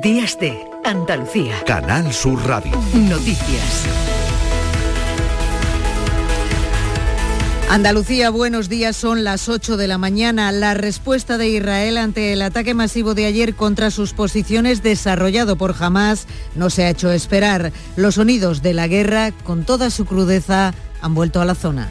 Días de Andalucía. Canal Sur Radio. Noticias. Andalucía, buenos días, son las 8 de la mañana. La respuesta de Israel ante el ataque masivo de ayer contra sus posiciones desarrollado por Hamas no se ha hecho esperar. Los sonidos de la guerra, con toda su crudeza, han vuelto a la zona.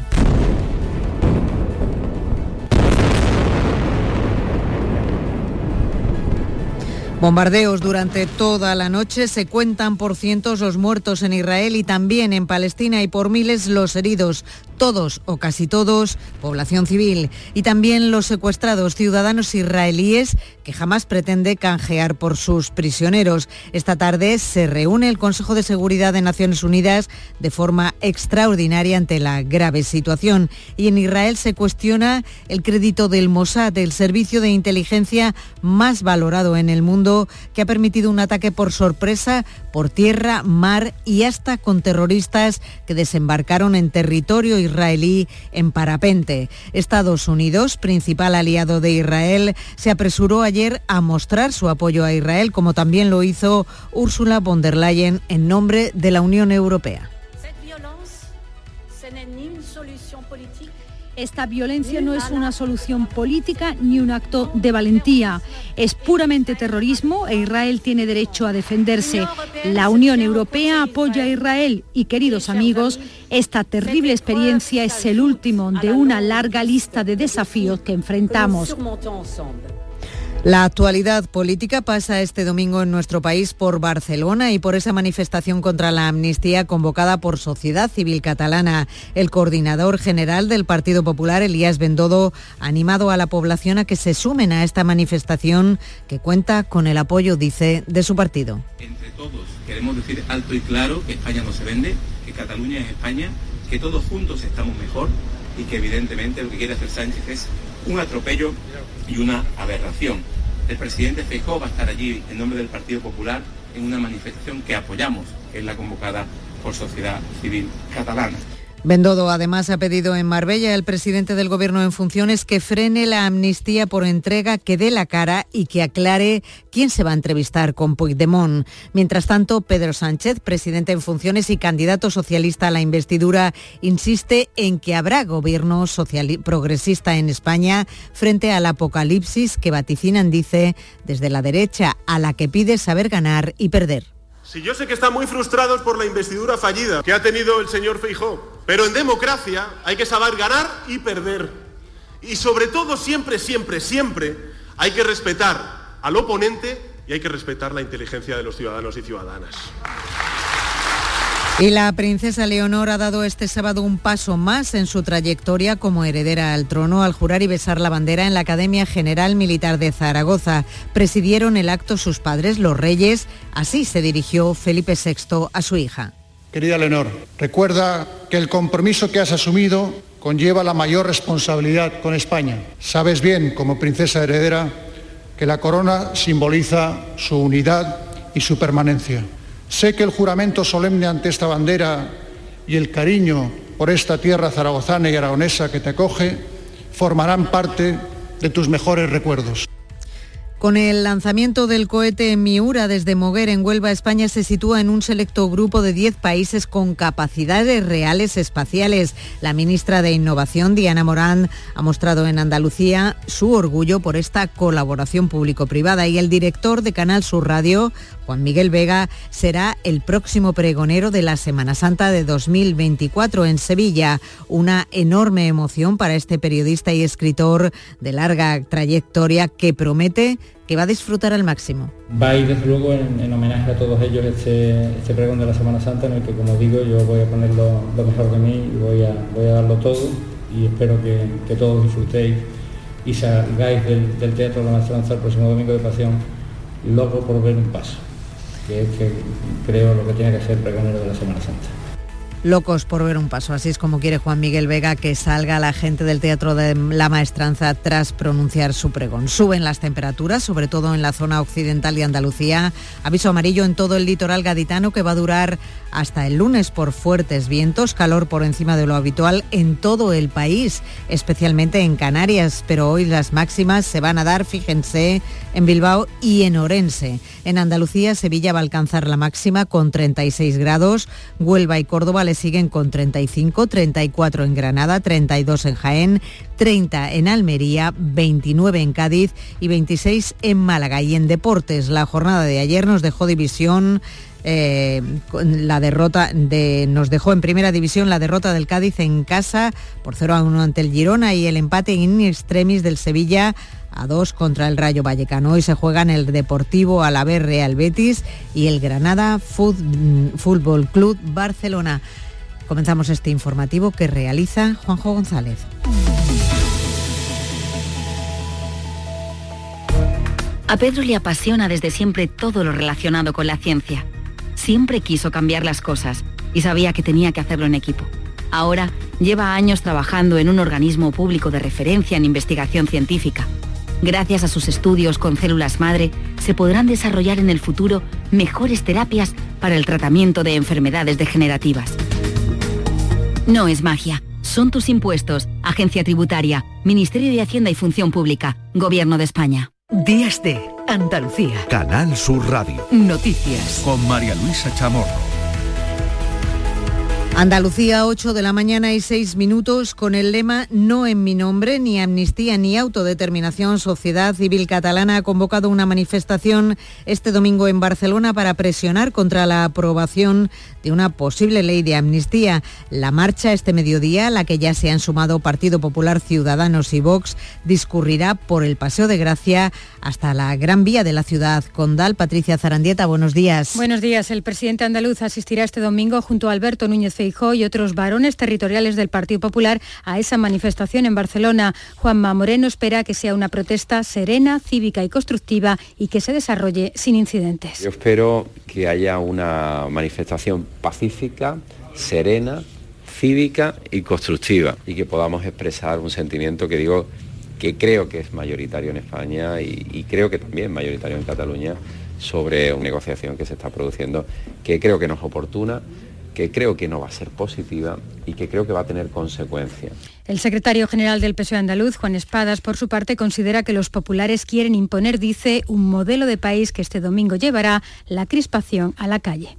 Bombardeos durante toda la noche, se cuentan por cientos los muertos en Israel y también en Palestina y por miles los heridos todos o casi todos población civil y también los secuestrados ciudadanos israelíes que jamás pretende canjear por sus prisioneros. Esta tarde se reúne el Consejo de Seguridad de Naciones Unidas de forma extraordinaria ante la grave situación y en Israel se cuestiona el crédito del Mossad, el servicio de inteligencia más valorado en el mundo que ha permitido un ataque por sorpresa por tierra, mar y hasta con terroristas que desembarcaron en territorio israelí en parapente. Estados Unidos, principal aliado de Israel, se apresuró ayer a mostrar su apoyo a Israel, como también lo hizo Ursula von der Leyen en nombre de la Unión Europea. Esta violencia no es una solución política ni un acto de valentía. Es puramente terrorismo e Israel tiene derecho a defenderse. La Unión Europea apoya a Israel y, queridos amigos, esta terrible experiencia es el último de una larga lista de desafíos que enfrentamos. La actualidad política pasa este domingo en nuestro país por Barcelona y por esa manifestación contra la amnistía convocada por Sociedad Civil Catalana. El coordinador general del Partido Popular, Elías Bendodo, ha animado a la población a que se sumen a esta manifestación que cuenta con el apoyo, dice, de su partido. Entre todos queremos decir alto y claro que España no se vende, que Cataluña es España, que todos juntos estamos mejor y que evidentemente lo que quiere hacer Sánchez es un atropello y una aberración. El presidente Feijóo va a estar allí en nombre del Partido Popular en una manifestación que apoyamos, que es la convocada por Sociedad Civil Catalana. Bendodo además ha pedido en Marbella al presidente del Gobierno en funciones que frene la amnistía por entrega, que dé la cara y que aclare quién se va a entrevistar con Puigdemont. Mientras tanto, Pedro Sánchez, presidente en funciones y candidato socialista a la investidura, insiste en que habrá gobierno progresista en España frente al apocalipsis que vaticinan, dice, desde la derecha, a la que pide saber ganar y perder. Si yo sé que están muy frustrados por la investidura fallida que ha tenido el señor Feijó, pero en democracia hay que saber ganar y perder. Y sobre todo siempre, siempre, siempre hay que respetar al oponente y hay que respetar la inteligencia de los ciudadanos y ciudadanas. Y la princesa Leonor ha dado este sábado un paso más en su trayectoria como heredera al trono al jurar y besar la bandera en la Academia General Militar de Zaragoza. Presidieron el acto sus padres, los reyes. Así se dirigió Felipe VI a su hija. Querida Leonor, recuerda que el compromiso que has asumido conlleva la mayor responsabilidad con España. Sabes bien, como princesa heredera, que la corona simboliza su unidad y su permanencia. Sé que el juramento solemne ante esta bandera y el cariño por esta tierra zaragozana y aragonesa que te acoge formarán parte de tus mejores recuerdos. Con el lanzamiento del cohete Miura desde Moguer en Huelva, España se sitúa en un selecto grupo de 10 países con capacidades reales espaciales. La ministra de Innovación, Diana Morán, ha mostrado en Andalucía su orgullo por esta colaboración público-privada y el director de Canal Sur Radio, Juan Miguel Vega, será el próximo pregonero de la Semana Santa de 2024 en Sevilla. Una enorme emoción para este periodista y escritor de larga trayectoria que promete que va a disfrutar al máximo. Va a ir desde luego en, homenaje a todos ellos este, este, pregón de la Semana Santa en el que como digo yo voy a poner lo, mejor de mí y voy a, voy a darlo todo y espero que, todos disfrutéis y salgáis del, Teatro de la Maestranza el próximo domingo de Pasión loco por ver un paso, que es que creo lo que tiene que ser pregonero de la Semana Santa. locos por ver un paso. Así es como quiere Juan Miguel Vega que salga la gente del Teatro de la Maestranza tras pronunciar su pregón. Suben las temperaturas, sobre todo en la zona occidental de Andalucía. Aviso amarillo en todo el litoral gaditano que va a durar hasta el lunes por fuertes vientos, calor por encima de lo habitual en todo el país, especialmente en Canarias, pero hoy las máximas se van a dar, fíjense, en Bilbao y en Orense. En Andalucía, Sevilla va a alcanzar la máxima con 36 grados, Huelva y Córdoba le siguen con 35, 34 en Granada, 32 en Jaén, 30 en Almería, 29 en Cádiz y 26 en Málaga. Y en deportes, la jornada de ayer nos dejó división eh, la derrota de, nos dejó en primera división la derrota del Cádiz en casa por 0 a 1 ante el Girona y el empate in extremis del Sevilla a 2 contra el Rayo Vallecano. Hoy se juegan el Deportivo Alavés Real Betis y el Granada Fútbol Club Barcelona. Comenzamos este informativo que realiza Juanjo González. A Pedro le apasiona desde siempre todo lo relacionado con la ciencia siempre quiso cambiar las cosas y sabía que tenía que hacerlo en equipo. Ahora lleva años trabajando en un organismo público de referencia en investigación científica. Gracias a sus estudios con células madre, se podrán desarrollar en el futuro mejores terapias para el tratamiento de enfermedades degenerativas. No es magia, son tus impuestos, Agencia Tributaria, Ministerio de Hacienda y Función Pública, Gobierno de España. Días de Andalucía. Canal Sur Radio. Noticias. Con María Luisa Chamorro. Andalucía, 8 de la mañana y 6 minutos, con el lema No en mi nombre, ni amnistía ni autodeterminación. Sociedad Civil Catalana ha convocado una manifestación este domingo en Barcelona para presionar contra la aprobación de una posible ley de amnistía. La marcha este mediodía, a la que ya se han sumado Partido Popular, Ciudadanos y Vox, discurrirá por el Paseo de Gracia hasta la Gran Vía de la ciudad condal. Patricia Zarandieta, buenos días. Buenos días. El presidente andaluz asistirá este domingo junto a Alberto Núñez y otros varones territoriales del Partido Popular a esa manifestación en Barcelona. Juanma Moreno espera que sea una protesta serena, cívica y constructiva y que se desarrolle sin incidentes. Yo espero que haya una manifestación pacífica, serena, cívica y constructiva y que podamos expresar un sentimiento que digo que creo que es mayoritario en España y, y creo que también mayoritario en Cataluña sobre una negociación que se está produciendo que creo que no es oportuna, que creo que no va a ser positiva y que creo que va a tener consecuencias. El secretario general del PSOE andaluz, Juan Espadas, por su parte, considera que los populares quieren imponer, dice, un modelo de país que este domingo llevará la crispación a la calle.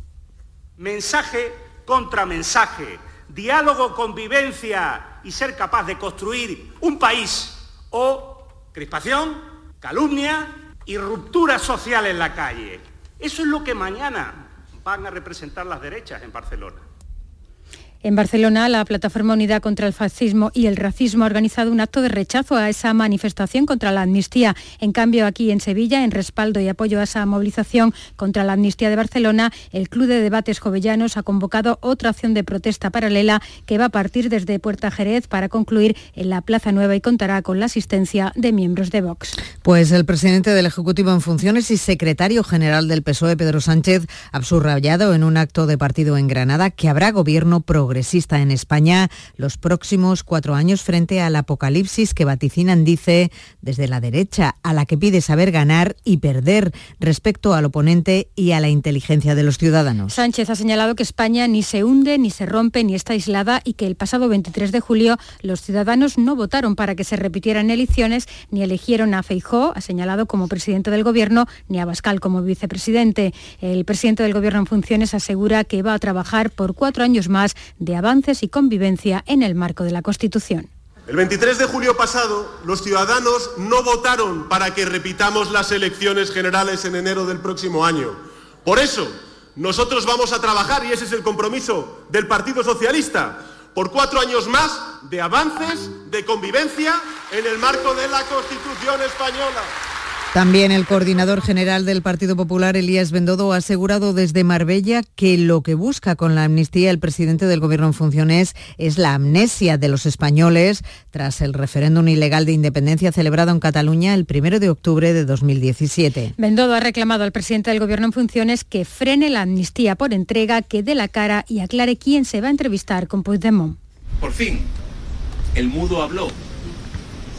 Mensaje contra mensaje, diálogo, convivencia y ser capaz de construir un país o crispación, calumnia y ruptura social en la calle. Eso es lo que mañana van a representar las derechas en Barcelona. En Barcelona, la Plataforma Unidad contra el Fascismo y el Racismo ha organizado un acto de rechazo a esa manifestación contra la amnistía. En cambio, aquí en Sevilla, en respaldo y apoyo a esa movilización contra la amnistía de Barcelona, el Club de Debates Jovellanos ha convocado otra acción de protesta paralela que va a partir desde Puerta Jerez para concluir en la Plaza Nueva y contará con la asistencia de miembros de Vox. Pues el presidente del Ejecutivo en funciones y secretario general del PSOE, Pedro Sánchez, ha subrayado en un acto de partido en Granada que habrá gobierno progresista en España los próximos cuatro años frente al apocalipsis que vaticinan, dice, desde la derecha, a la que pide saber ganar y perder respecto al oponente y a la inteligencia de los ciudadanos. Sánchez ha señalado que España ni se hunde, ni se rompe, ni está aislada y que el pasado 23 de julio los ciudadanos no votaron para que se repitieran elecciones ni eligieron a Feijó, ha señalado como presidente del Gobierno, ni a Bascal como vicepresidente. El presidente del Gobierno en funciones asegura que va a trabajar por cuatro años más de avances y convivencia en el marco de la Constitución. El 23 de julio pasado, los ciudadanos no votaron para que repitamos las elecciones generales en enero del próximo año. Por eso, nosotros vamos a trabajar, y ese es el compromiso del Partido Socialista, por cuatro años más de avances, de convivencia en el marco de la Constitución española. También el coordinador general del Partido Popular, Elías Bendodo, ha asegurado desde Marbella que lo que busca con la amnistía el presidente del Gobierno en funciones es la amnesia de los españoles tras el referéndum ilegal de independencia celebrado en Cataluña el 1 de octubre de 2017. Bendodo ha reclamado al presidente del Gobierno en funciones que frene la amnistía por entrega, que dé la cara y aclare quién se va a entrevistar con Puigdemont. Por fin, el mudo habló.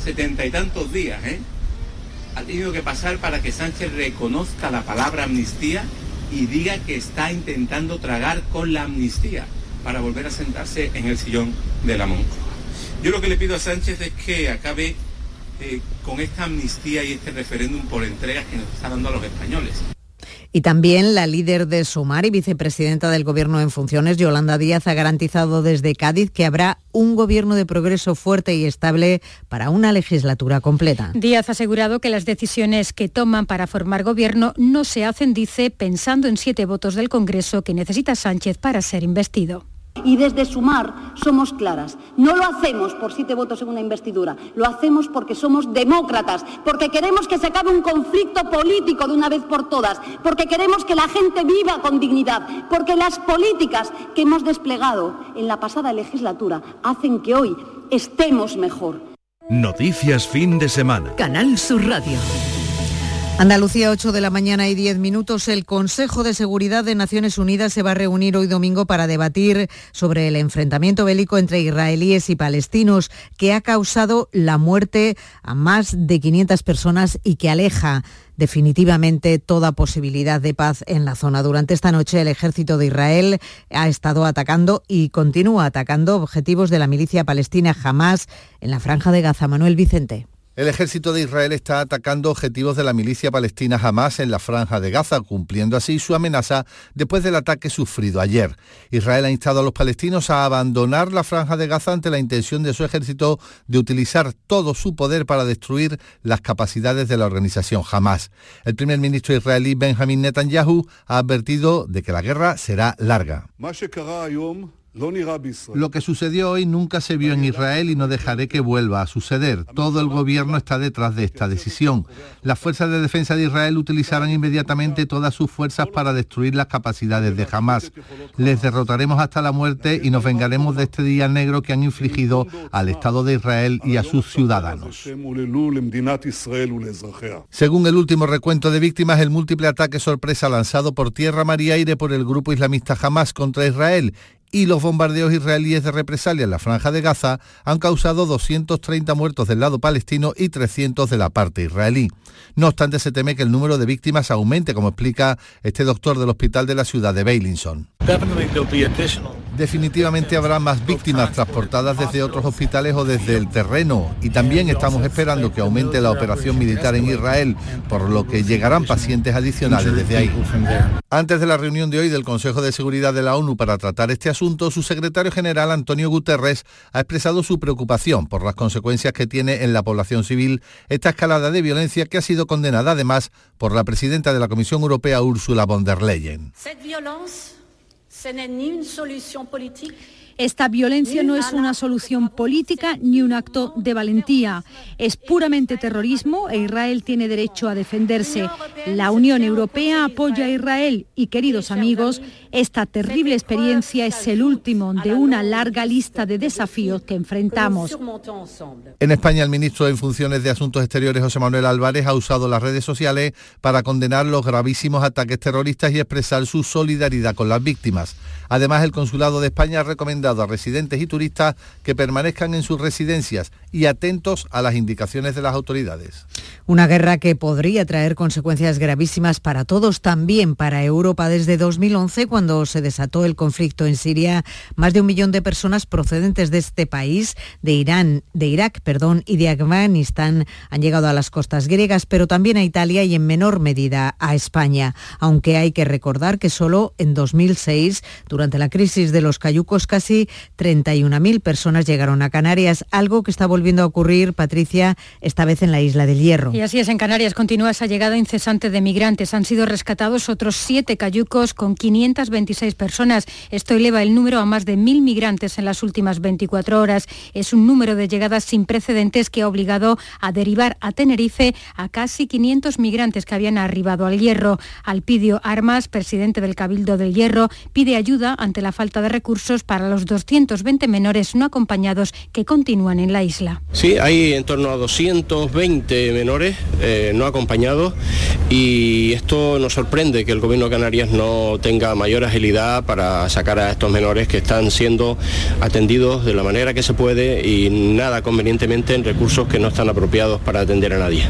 Setenta y tantos días, ¿eh? Ha tenido que pasar para que Sánchez reconozca la palabra amnistía y diga que está intentando tragar con la amnistía para volver a sentarse en el sillón de la Moncloa. Yo lo que le pido a Sánchez es que acabe eh, con esta amnistía y este referéndum por entregas que nos está dando a los españoles. Y también la líder de Sumar y vicepresidenta del Gobierno en funciones, Yolanda Díaz, ha garantizado desde Cádiz que habrá un gobierno de progreso fuerte y estable para una legislatura completa. Díaz ha asegurado que las decisiones que toman para formar gobierno no se hacen, dice, pensando en siete votos del Congreso que necesita Sánchez para ser investido. Y desde Sumar somos claras. No lo hacemos por siete votos en una investidura, lo hacemos porque somos demócratas, porque queremos que se acabe un conflicto político de una vez por todas, porque queremos que la gente viva con dignidad, porque las políticas que hemos desplegado en la pasada legislatura hacen que hoy estemos mejor. Noticias fin de semana. Canal Sur Radio. Andalucía, 8 de la mañana y 10 minutos. El Consejo de Seguridad de Naciones Unidas se va a reunir hoy domingo para debatir sobre el enfrentamiento bélico entre israelíes y palestinos que ha causado la muerte a más de 500 personas y que aleja definitivamente toda posibilidad de paz en la zona. Durante esta noche el ejército de Israel ha estado atacando y continúa atacando objetivos de la milicia palestina Hamas en la franja de Gaza. Manuel Vicente. El ejército de Israel está atacando objetivos de la milicia palestina Hamas en la franja de Gaza, cumpliendo así su amenaza después del ataque sufrido ayer. Israel ha instado a los palestinos a abandonar la franja de Gaza ante la intención de su ejército de utilizar todo su poder para destruir las capacidades de la organización Hamas. El primer ministro israelí Benjamin Netanyahu ha advertido de que la guerra será larga. Lo que sucedió hoy nunca se vio en Israel y no dejaré que vuelva a suceder. Todo el gobierno está detrás de esta decisión. Las fuerzas de defensa de Israel utilizarán inmediatamente todas sus fuerzas para destruir las capacidades de Hamas. Les derrotaremos hasta la muerte y nos vengaremos de este día negro que han infligido al Estado de Israel y a sus ciudadanos. Según el último recuento de víctimas, el múltiple ataque sorpresa lanzado por tierra, mar y aire por el grupo islamista Hamas contra Israel y los bombardeos israelíes de represalia en la franja de Gaza han causado 230 muertos del lado palestino y 300 de la parte israelí. No obstante, se teme que el número de víctimas aumente, como explica este doctor del hospital de la ciudad de Beilinson. Definitivamente habrá más víctimas transportadas desde otros hospitales o desde el terreno y también estamos esperando que aumente la operación militar en Israel, por lo que llegarán pacientes adicionales desde ahí. Antes de la reunión de hoy del Consejo de Seguridad de la ONU para tratar este asunto, su secretario general Antonio Guterres ha expresado su preocupación por las consecuencias que tiene en la población civil esta escalada de violencia que ha sido condenada además por la presidenta de la Comisión Europea Ursula von der Leyen. Esta violencia no es una solución política ni un acto de valentía. Es puramente terrorismo e Israel tiene derecho a defenderse. La Unión Europea apoya a Israel y, queridos amigos, esta terrible experiencia es el último de una larga lista de desafíos que enfrentamos. En España, el ministro en funciones de Asuntos Exteriores, José Manuel Álvarez, ha usado las redes sociales para condenar los gravísimos ataques terroristas y expresar su solidaridad con las víctimas. Además, el Consulado de España ha recomendado a residentes y turistas que permanezcan en sus residencias y atentos a las indicaciones de las autoridades. Una guerra que podría traer consecuencias gravísimas para todos, también para Europa. Desde 2011, cuando se desató el conflicto en Siria, más de un millón de personas procedentes de este país, de Irán, de Irak, perdón, y de Afganistán han llegado a las costas griegas, pero también a Italia y en menor medida a España. Aunque hay que recordar que solo en 2006, durante la crisis de los cayucos, casi 31.000 personas llegaron a Canarias, algo que está volviendo a ocurrir, Patricia, esta vez en la isla del Hierro. Y así es, en Canarias continúa esa llegada incesante de migrantes. Han sido rescatados otros siete cayucos con 500 226 personas. Esto eleva el número a más de mil migrantes en las últimas 24 horas. Es un número de llegadas sin precedentes que ha obligado a derivar a Tenerife a casi 500 migrantes que habían arribado al Hierro. Alpidio Armas, presidente del Cabildo del Hierro, pide ayuda ante la falta de recursos para los 220 menores no acompañados que continúan en la isla. Sí, hay en torno a 220 menores eh, no acompañados y esto nos sorprende que el gobierno de Canarias no tenga mayor agilidad para sacar a estos menores que están siendo atendidos de la manera que se puede y nada convenientemente en recursos que no están apropiados para atender a nadie.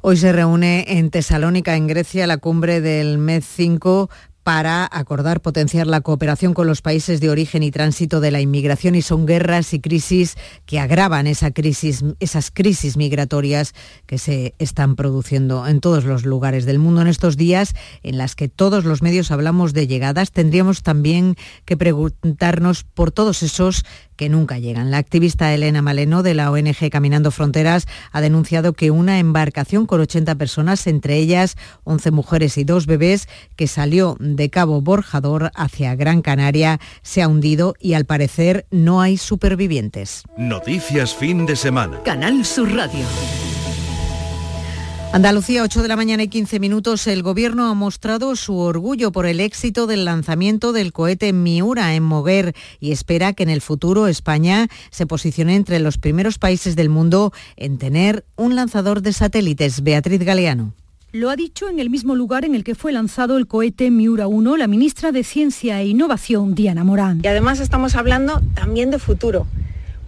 Hoy se reúne en Tesalónica, en Grecia, la cumbre del MED 5 para acordar potenciar la cooperación con los países de origen y tránsito de la inmigración y son guerras y crisis que agravan esa crisis, esas crisis migratorias que se están produciendo en todos los lugares del mundo en estos días en las que todos los medios hablamos de llegadas. Tendríamos también que preguntarnos por todos esos que nunca llegan. La activista Elena Maleno de la ONG Caminando Fronteras ha denunciado que una embarcación con 80 personas, entre ellas 11 mujeres y dos bebés, que salió de Cabo Borjador hacia Gran Canaria, se ha hundido y al parecer no hay supervivientes. Noticias fin de semana. Canal Sur Radio. Andalucía, 8 de la mañana y 15 minutos. El Gobierno ha mostrado su orgullo por el éxito del lanzamiento del cohete Miura en Moguer y espera que en el futuro España se posicione entre los primeros países del mundo en tener un lanzador de satélites. Beatriz Galeano. Lo ha dicho en el mismo lugar en el que fue lanzado el cohete Miura 1 la ministra de Ciencia e Innovación, Diana Morán. Y además estamos hablando también de futuro,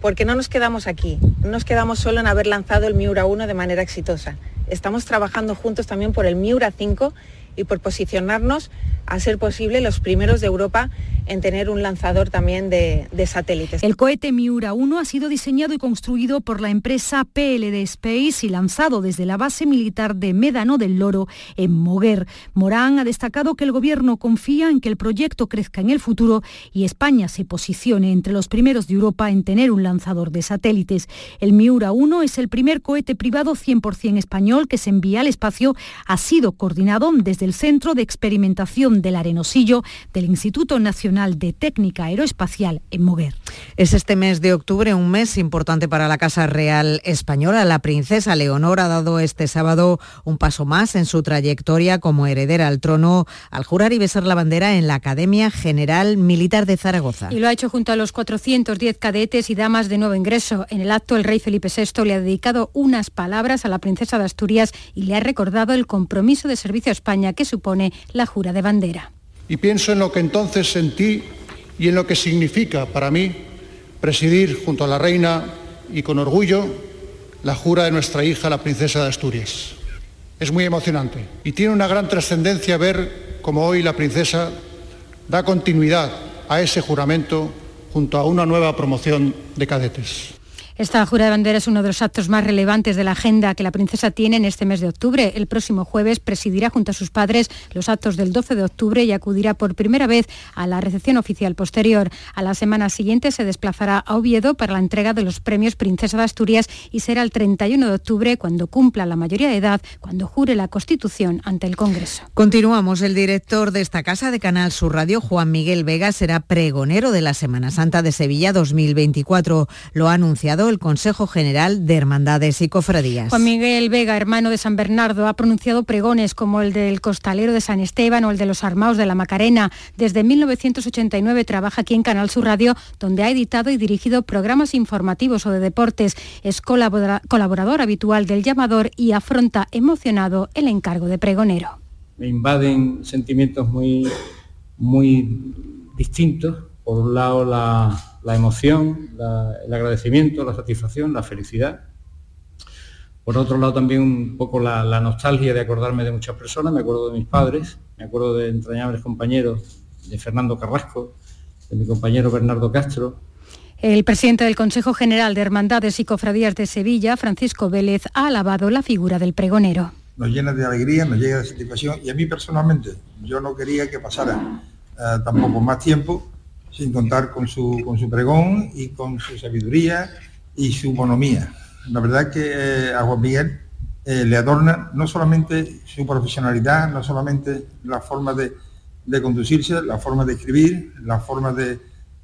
porque no nos quedamos aquí, no nos quedamos solo en haber lanzado el Miura 1 de manera exitosa estamos trabajando juntos también por el Miura 5 y por posicionarnos a ser posible los primeros de Europa en tener un lanzador también de, satélites. El cohete Miura 1 ha sido diseñado y construido por la empresa PLD Space y lanzado desde la base militar de Médano del Loro en Moguer. Morán ha destacado que el gobierno confía en que el proyecto crezca en el futuro y España se posicione entre los primeros de Europa en tener un lanzador de satélites. El Miura 1 es el primer cohete privado 100% español que se envía al espacio. Ha sido coordinado desde el Centro de Experimentación del Arenosillo del Instituto Nacional de Técnica Aeroespacial en Moguer. Es este mes de octubre un mes importante para la Casa Real Española. La princesa Leonor ha dado este sábado un paso más en su trayectoria como heredera al trono al jurar y besar la bandera en la Academia General Militar de Zaragoza. Y lo ha hecho junto a los 410 cadetes y damas de nuevo ingreso. En el acto el rey Felipe VI le ha dedicado unas palabras a la princesa de Asturias y le ha recordado el compromiso de servicio a España que supone la jura de bandera y pienso en lo que entonces sentí y en lo que significa para mí presidir junto a la reina y con orgullo la jura de nuestra hija, la princesa de Asturias. Es muy emocionante y tiene una gran trascendencia ver cómo hoy la princesa da continuidad a ese juramento junto a una nueva promoción de cadetes. Esta jura de bandera es uno de los actos más relevantes de la agenda que la princesa tiene en este mes de octubre. El próximo jueves presidirá junto a sus padres los actos del 12 de octubre y acudirá por primera vez a la recepción oficial posterior. A la semana siguiente se desplazará a Oviedo para la entrega de los premios Princesa de Asturias y será el 31 de octubre cuando cumpla la mayoría de edad, cuando jure la Constitución ante el Congreso. Continuamos. El director de esta casa de Canal Sur Radio, Juan Miguel Vega, será pregonero de la Semana Santa de Sevilla 2024. Lo ha anunciado el Consejo General de Hermandades y Cofradías. Juan Miguel Vega, hermano de San Bernardo, ha pronunciado pregones como el del Costalero de San Esteban o el de los Armaos de la Macarena. Desde 1989 trabaja aquí en Canal Sur Radio, donde ha editado y dirigido programas informativos o de deportes. Es colaborador habitual del llamador y afronta emocionado el encargo de pregonero. Me invaden sentimientos muy, muy distintos. Por un lado, la, la emoción, el agradecimiento, la satisfacción, la felicidad. Por otro lado también un poco la, nostalgia de acordarme de muchas personas, me acuerdo de mis padres, me acuerdo de entrañables compañeros, de Fernando Carrasco, de mi compañero Bernardo Castro, el presidente del Consejo General de Hermandades y Cofradías de Sevilla, Francisco Vélez, ha alabado la figura del pregonero. Nos llena de alegría, nos llega de satisfacción y a mí personalmente yo no quería que pasara eh, tampoco más tiempo sin contar con su, con su pregón y con su sabiduría y su bonomía. La verdad que eh, a Juan Miguel eh, le adorna no solamente su profesionalidad, no solamente la forma de, de conducirse, la forma de escribir, la forma de,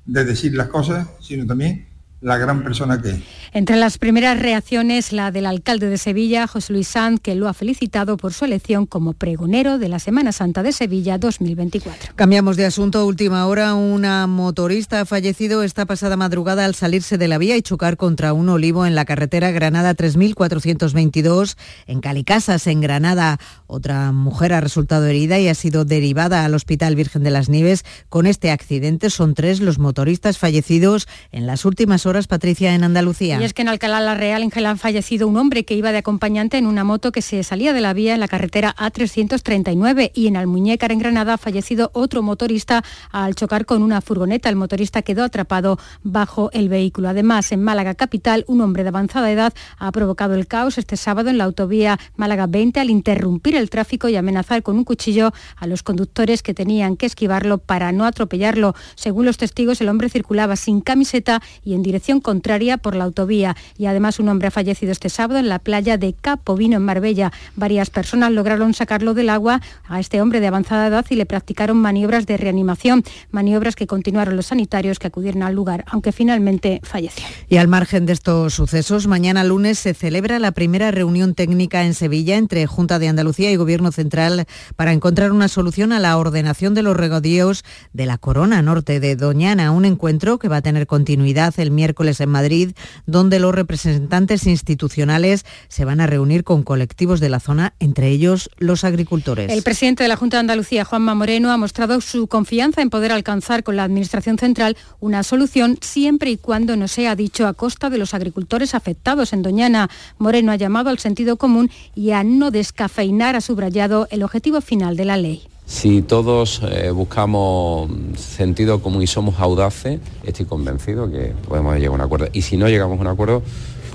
de decir las cosas, sino también la gran persona que es. Entre las primeras reacciones, la del alcalde de Sevilla, José Luis Sanz, que lo ha felicitado por su elección como pregonero de la Semana Santa de Sevilla 2024. Cambiamos de asunto. Última hora, una motorista ha fallecido esta pasada madrugada al salirse de la vía y chocar contra un olivo en la carretera Granada 3422 en Calicasas, en Granada. Otra mujer ha resultado herida y ha sido derivada al Hospital Virgen de las Nieves. Con este accidente son tres los motoristas fallecidos en las últimas horas Patricia, en Andalucía. Y es que en Alcalá la Real, en Gelán, ha fallecido un hombre que iba de acompañante en una moto que se salía de la vía en la carretera A339 y en Almuñécar, en Granada, ha fallecido otro motorista al chocar con una furgoneta. El motorista quedó atrapado bajo el vehículo. Además, en Málaga capital, un hombre de avanzada edad ha provocado el caos este sábado en la autovía Málaga 20 al interrumpir el tráfico y amenazar con un cuchillo a los conductores que tenían que esquivarlo para no atropellarlo. Según los testigos, el hombre circulaba sin camiseta y en dirección contraria por la autovía y además un hombre ha fallecido este sábado en la playa de Capovino en Marbella. Varias personas lograron sacarlo del agua a este hombre de avanzada edad y le practicaron maniobras de reanimación, maniobras que continuaron los sanitarios que acudieron al lugar, aunque finalmente falleció. Y al margen de estos sucesos, mañana lunes se celebra la primera reunión técnica en Sevilla entre Junta de Andalucía y Gobierno Central para encontrar una solución a la ordenación de los regadíos de la Corona Norte de Doñana, un encuentro que va a tener continuidad el miércoles en Madrid, donde los representantes institucionales se van a reunir con colectivos de la zona, entre ellos los agricultores. El presidente de la Junta de Andalucía, Juanma Moreno, ha mostrado su confianza en poder alcanzar con la Administración Central una solución siempre y cuando no sea dicho a costa de los agricultores afectados en Doñana. Moreno ha llamado al sentido común y a no descafeinar, ha subrayado el objetivo final de la ley. Si todos eh, buscamos sentido común y somos audaces, estoy convencido que podemos llegar a un acuerdo. Y si no llegamos a un acuerdo,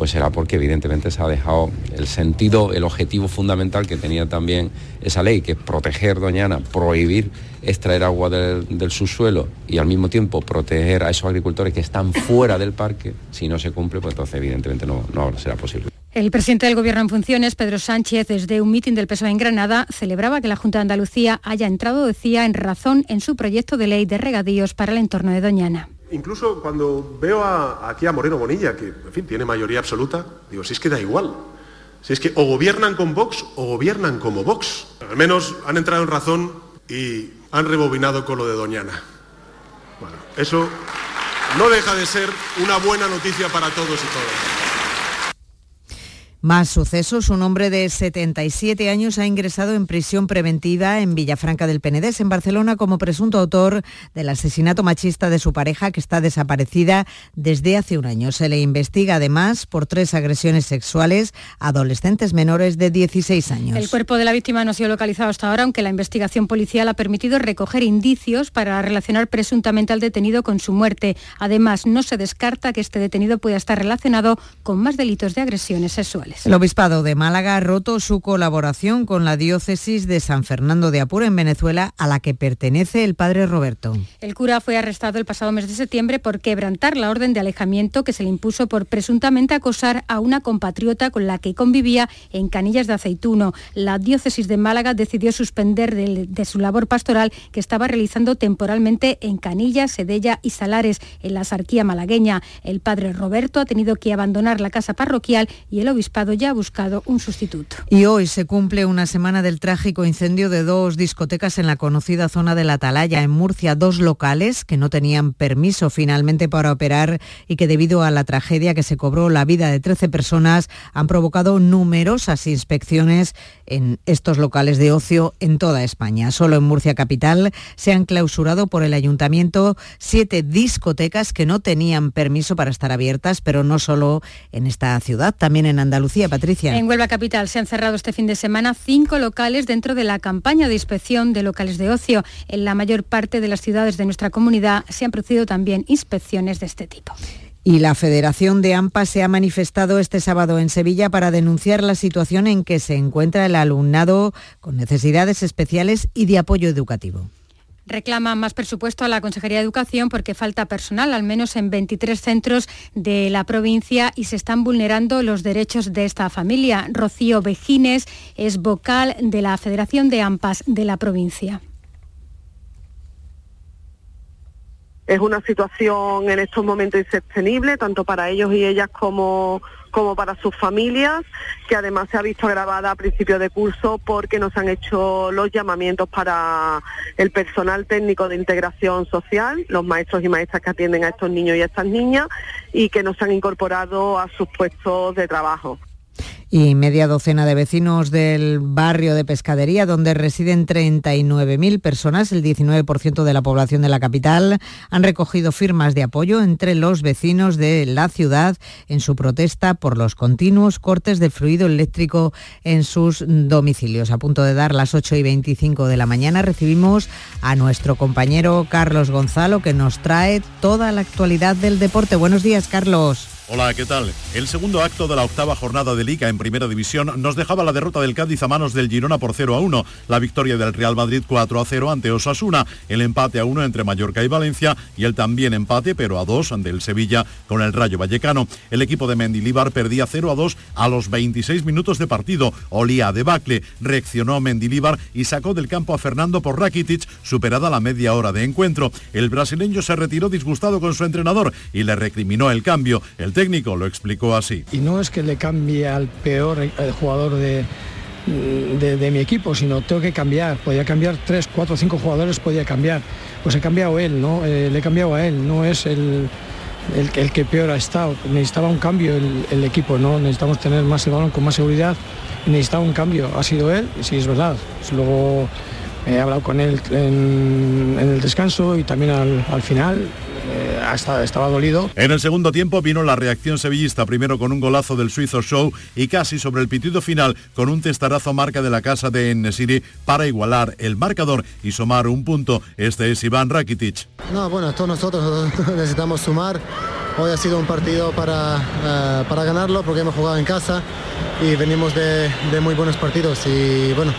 pues será porque evidentemente se ha dejado el sentido, el objetivo fundamental que tenía también esa ley, que es proteger Doñana, prohibir extraer agua del, subsuelo y al mismo tiempo proteger a esos agricultores que están fuera del parque. Si no se cumple, pues entonces evidentemente no, no será posible. El presidente del Gobierno en funciones, Pedro Sánchez, desde un mitin del PSOE en Granada, celebraba que la Junta de Andalucía haya entrado, decía, en razón en su proyecto de ley de regadíos para el entorno de Doñana. Incluso cuando veo aquí a Moreno Bonilla, que en fin tiene mayoría absoluta, digo, si es que da igual. Si es que o gobiernan con Vox o gobiernan como Vox. Al menos han entrado en razón y han rebobinado con lo de Doñana. Bueno, eso no deja de ser una buena noticia para todos y todas. Más sucesos. Un hombre de 77 años ha ingresado en prisión preventiva en Villafranca del Penedés, en Barcelona, como presunto autor del asesinato machista de su pareja, que está desaparecida desde hace un año. Se le investiga además por tres agresiones sexuales a adolescentes menores de 16 años. El cuerpo de la víctima no ha sido localizado hasta ahora, aunque la investigación policial ha permitido recoger indicios para relacionar presuntamente al detenido con su muerte. Además, no se descarta que este detenido pueda estar relacionado con más delitos de agresiones sexuales. El Obispado de Málaga ha roto su colaboración con la diócesis de San Fernando de Apure en Venezuela, a la que pertenece el padre Roberto. El cura fue arrestado el pasado mes de septiembre por quebrantar la orden de alejamiento que se le impuso por presuntamente acosar a una compatriota con la que convivía en Canillas de Aceituno. La diócesis de Málaga decidió suspender de, de su labor pastoral que estaba realizando temporalmente en Canillas, Sedella y Salares, en la sarquía malagueña. El padre Roberto ha tenido que abandonar la casa parroquial y el obispado ya ha buscado un sustituto. Y hoy se cumple una semana del trágico incendio de dos discotecas en la conocida zona de la Atalaya, en Murcia, dos locales que no tenían permiso finalmente para operar y que debido a la tragedia que se cobró la vida de 13 personas han provocado numerosas inspecciones en estos locales de ocio en toda España. Solo en Murcia Capital se han clausurado por el ayuntamiento siete discotecas que no tenían permiso para estar abiertas, pero no solo en esta ciudad, también en Andalucía Patricia. En Huelva Capital se han cerrado este fin de semana cinco locales dentro de la campaña de inspección de locales de ocio. En la mayor parte de las ciudades de nuestra comunidad se han producido también inspecciones de este tipo. Y la Federación de AMPA se ha manifestado este sábado en Sevilla para denunciar la situación en que se encuentra el alumnado con necesidades especiales y de apoyo educativo reclama más presupuesto a la Consejería de Educación porque falta personal, al menos en 23 centros de la provincia, y se están vulnerando los derechos de esta familia. Rocío Vejines es vocal de la Federación de AMPAS de la provincia. Es una situación en estos momentos insostenible, tanto para ellos y ellas como como para sus familias, que además se ha visto agravada a principio de curso porque nos han hecho los llamamientos para el personal técnico de integración social, los maestros y maestras que atienden a estos niños y a estas niñas, y que nos han incorporado a sus puestos de trabajo y media docena de vecinos del barrio de Pescadería, donde residen 39.000 personas, el 19% de la población de la capital, han recogido firmas de apoyo entre los vecinos de la ciudad en su protesta por los continuos cortes de fluido eléctrico en sus domicilios. A punto de dar las 8 y 25 de la mañana recibimos a nuestro compañero Carlos Gonzalo, que nos trae toda la actualidad del deporte. Buenos días, Carlos. Hola, ¿qué tal? El segundo acto de la octava jornada de Liga en Primera División nos dejaba la derrota del Cádiz a manos del Girona por 0 a 1, la victoria del Real Madrid 4 a 0 ante Osasuna, el empate a 1 entre Mallorca y Valencia y el también empate pero a 2 del Sevilla con el Rayo Vallecano. El equipo de Mendilibar perdía 0 a 2 a los 26 minutos de partido. Olía a debacle, reaccionó Mendilibar y sacó del campo a Fernando por Rakitic, superada la media hora de encuentro. El brasileño se retiró disgustado con su entrenador y le recriminó el cambio. El técnico lo explicó así. Y no es que le cambie al peor eh, jugador de, de, mi equipo, sino tengo que cambiar. Podía cambiar tres, cuatro, cinco jugadores, podía cambiar. Pues he cambiado él, ¿no? Eh, le he cambiado a él, no es el, el, que peor ha estado. Necesitaba un cambio el, equipo, ¿no? Necesitamos tener más el balón con más seguridad. Necesitaba un cambio. Ha sido él, sí, es verdad. Luego he hablado con él en, el descanso y también al final estaba dolido. En el segundo tiempo vino la reacción sevillista, primero con un golazo del suizo Show y casi sobre el pitido final con un testarazo marca de la casa de Enesiri para igualar el marcador y sumar un punto. Este es Iván Rakitic. No, bueno, todos nosotros necesitamos sumar. Hoy ha sido un partido para, eh, para ganarlo porque hemos jugado en casa y venimos de, de muy buenos partidos y bueno,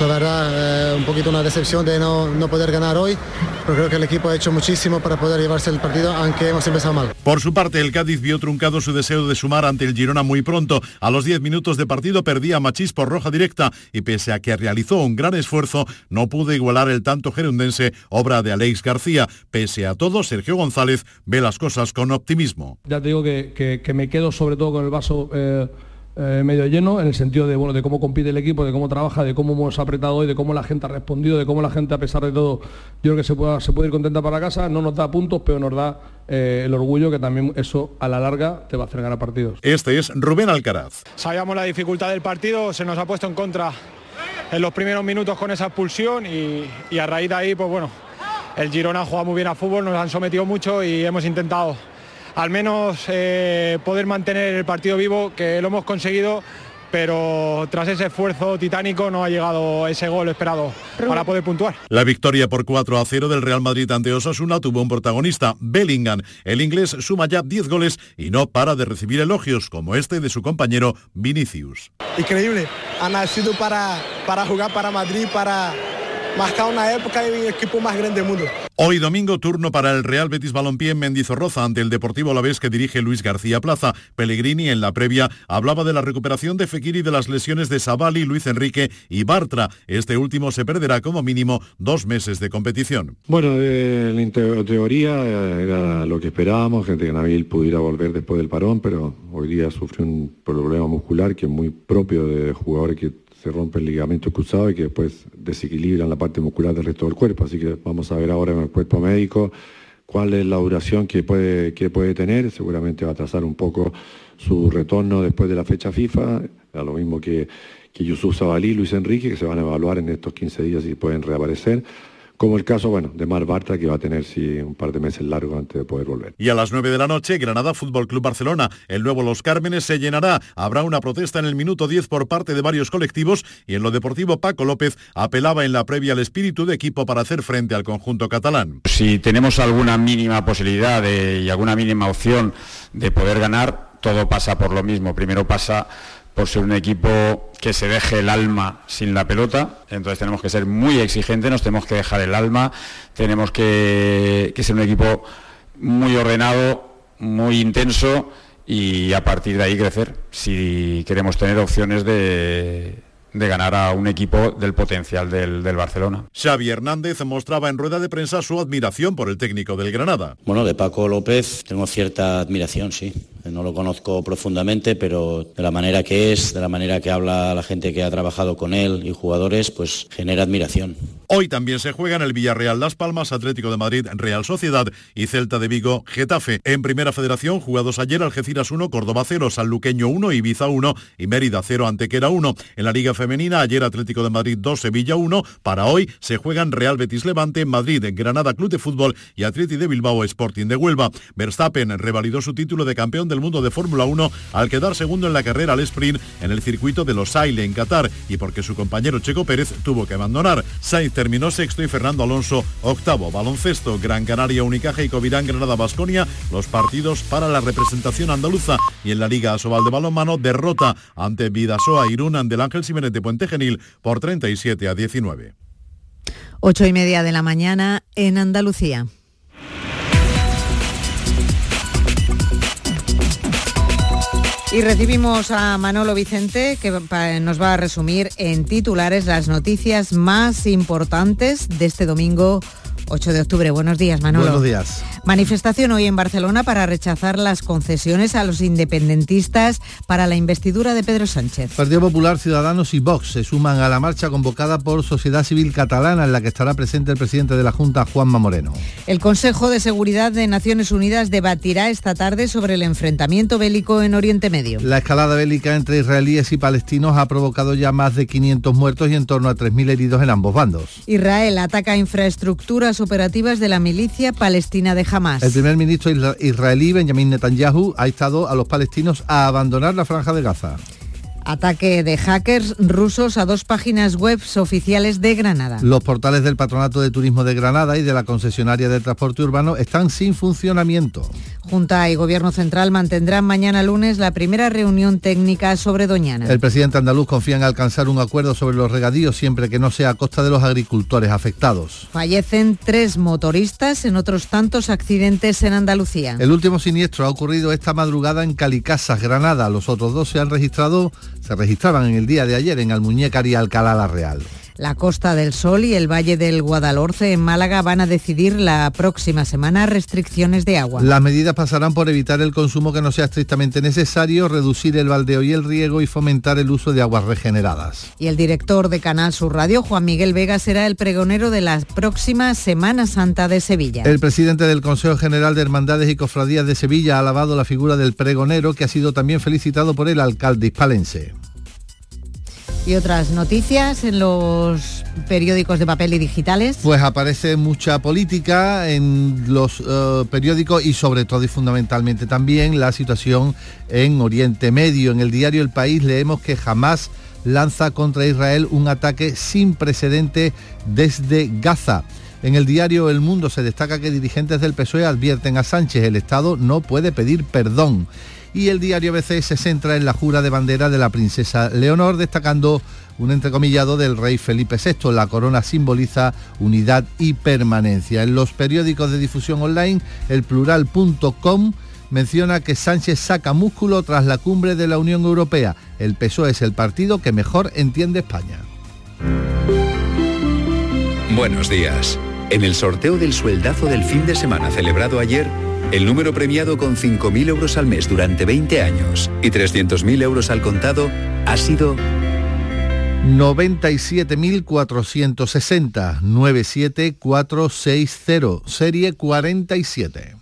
la verdad, eh, un poquito una decepción de no, no, poder ganar hoy, pero creo que el equipo ha hecho muchísimo para poder llevarse el partido, aunque hemos empezado mal. Por su parte, el Cádiz vio truncado su deseo de sumar ante el Girona muy pronto. A los 10 minutos de partido perdía Machís por roja directa y pese a que realizó un gran esfuerzo, no pudo igualar el tanto gerundense, obra de Alex García. Pese a todo, Sergio González ve las cosas con optimismo. Ya te digo que, que, me quedo sobre todo con el vaso... Eh, eh, medio lleno en el sentido de, bueno, de cómo compite el equipo, de cómo trabaja, de cómo hemos apretado hoy, de cómo la gente ha respondido, de cómo la gente a pesar de todo, yo creo que se, pueda, se puede ir contenta para casa, no nos da puntos, pero nos da eh, el orgullo que también eso a la larga te va a hacer ganar partidos. Este es Rubén Alcaraz. Sabíamos la dificultad del partido, se nos ha puesto en contra en los primeros minutos con esa expulsión y, y a raíz de ahí, pues bueno, el Girona ha jugado muy bien a fútbol, nos han sometido mucho y hemos intentado al menos eh, poder mantener el partido vivo, que lo hemos conseguido, pero tras ese esfuerzo titánico no ha llegado ese gol esperado para poder puntuar. La victoria por 4 a 0 del Real Madrid ante Osasuna tuvo un protagonista, Bellingham. El inglés suma ya 10 goles y no para de recibir elogios como este de su compañero Vinicius. Increíble, ha nacido para, para jugar para Madrid, para marcar una época el equipo más grande del mundo. Hoy domingo turno para el Real Betis Balompié en Mendizorroza ante el Deportivo Alavés que dirige Luis García Plaza. Pellegrini en la previa hablaba de la recuperación de Fekir y de las lesiones de Sabali, Luis Enrique y Bartra. Este último se perderá como mínimo dos meses de competición. Bueno, en teoría eh, era lo que esperábamos, gente que Nabil pudiera volver después del parón, pero hoy día sufre un problema muscular que es muy propio de jugadores que se rompe el ligamento cruzado y que después desequilibran la parte muscular del resto del cuerpo. Así que vamos a ver ahora en el cuerpo médico cuál es la duración que puede, que puede tener. Seguramente va a trazar un poco su retorno después de la fecha FIFA, a lo mismo que, que Yusuf Sabalí y Luis Enrique, que se van a evaluar en estos 15 días y pueden reaparecer como el caso, bueno, de Mar Bartra, que va a tener sí, un par de meses largos antes de poder volver. Y a las 9 de la noche, Granada Fútbol Club Barcelona. El nuevo Los Cármenes se llenará. Habrá una protesta en el minuto 10 por parte de varios colectivos y en lo deportivo Paco López apelaba en la previa al espíritu de equipo para hacer frente al conjunto catalán. Si tenemos alguna mínima posibilidad y alguna mínima opción de poder ganar, todo pasa por lo mismo. Primero pasa por ser un equipo que se deje el alma sin la pelota, entonces tenemos que ser muy exigentes, nos tenemos que dejar el alma, tenemos que, ser un equipo muy ordenado, muy intenso y a partir de ahí crecer, si queremos tener opciones de, de ganar a un equipo del potencial del, del Barcelona. Xavi Hernández mostraba en rueda de prensa su admiración por el técnico del Granada. Bueno, de Paco López tengo cierta admiración, sí. No lo conozco profundamente, pero de la manera que es, de la manera que habla la gente que ha trabajado con él y jugadores, pues genera admiración. Hoy también se juegan el Villarreal Las Palmas, Atlético de Madrid, Real Sociedad y Celta de Vigo, Getafe. En Primera Federación, jugados ayer Algeciras 1, Córdoba 0, Sanluqueño 1, Ibiza 1 y Mérida 0, Antequera 1. En la Liga Femenina, ayer Atlético de Madrid 2, Sevilla 1. Para hoy se juegan Real Betis Levante, Madrid, Granada Club de Fútbol y Atleti de Bilbao Sporting de Huelva. Verstappen revalidó su título de campeón del mundo de Fórmula 1 al quedar segundo en la carrera al sprint en el circuito de Los Aile en Qatar y porque su compañero Checo Pérez tuvo que abandonar. Sainz terminó sexto y Fernando Alonso octavo. Baloncesto, Gran Canaria, Unicaja y Covirán, Granada, Basconia, los partidos para la representación andaluza y en la Liga Asobal de Balonmano derrota ante Vidasoa Irún del Ángel Jiménez de Puente Genil por 37 a 19. Ocho y media de la mañana en Andalucía. Y recibimos a Manolo Vicente que nos va a resumir en titulares las noticias más importantes de este domingo 8 de octubre. Buenos días, Manolo. Buenos días. Manifestación hoy en Barcelona para rechazar las concesiones a los independentistas para la investidura de Pedro Sánchez. Partido Popular, Ciudadanos y Vox se suman a la marcha convocada por Sociedad Civil Catalana en la que estará presente el presidente de la Junta, Juanma Moreno. El Consejo de Seguridad de Naciones Unidas debatirá esta tarde sobre el enfrentamiento bélico en Oriente Medio. La escalada bélica entre israelíes y palestinos ha provocado ya más de 500 muertos y en torno a 3.000 heridos en ambos bandos. Israel ataca infraestructuras operativas de la milicia palestina de Hamas. El primer ministro israelí, Benjamin Netanyahu, ha instado a los palestinos a abandonar la franja de Gaza. Ataque de hackers rusos a dos páginas web oficiales de Granada. Los portales del Patronato de Turismo de Granada y de la concesionaria de transporte urbano están sin funcionamiento. Junta y Gobierno Central mantendrán mañana lunes la primera reunión técnica sobre Doñana. El presidente andaluz confía en alcanzar un acuerdo sobre los regadíos siempre que no sea a costa de los agricultores afectados. Fallecen tres motoristas en otros tantos accidentes en Andalucía. El último siniestro ha ocurrido esta madrugada en Calicasas, Granada. Los otros dos se han registrado se registraban en el día de ayer en Almuñécar y Alcalá la Real. La Costa del Sol y el Valle del Guadalhorce en Málaga van a decidir la próxima semana restricciones de agua. Las medidas pasarán por evitar el consumo que no sea estrictamente necesario, reducir el baldeo y el riego y fomentar el uso de aguas regeneradas. Y el director de Canal Sur Radio, Juan Miguel Vega, será el pregonero de la próxima Semana Santa de Sevilla. El presidente del Consejo General de Hermandades y Cofradías de Sevilla ha alabado la figura del pregonero, que ha sido también felicitado por el alcalde hispalense y otras noticias en los periódicos de papel y digitales? Pues aparece mucha política en los uh, periódicos y sobre todo y fundamentalmente también la situación en Oriente Medio. En el diario El País leemos que jamás lanza contra Israel un ataque sin precedente desde Gaza. En el diario El Mundo se destaca que dirigentes del PSOE advierten a Sánchez el Estado no puede pedir perdón y el diario ABC se centra en la jura de bandera de la princesa Leonor, destacando un entrecomillado del rey Felipe VI. La corona simboliza unidad y permanencia. En los periódicos de difusión online, el plural.com menciona que Sánchez saca músculo tras la cumbre de la Unión Europea. El PSOE es el partido que mejor entiende España. Buenos días. En el sorteo del sueldazo del fin de semana celebrado ayer, el número premiado con 5.000 euros al mes durante 20 años y 300.000 euros al contado ha sido 97.460 97460 serie 47.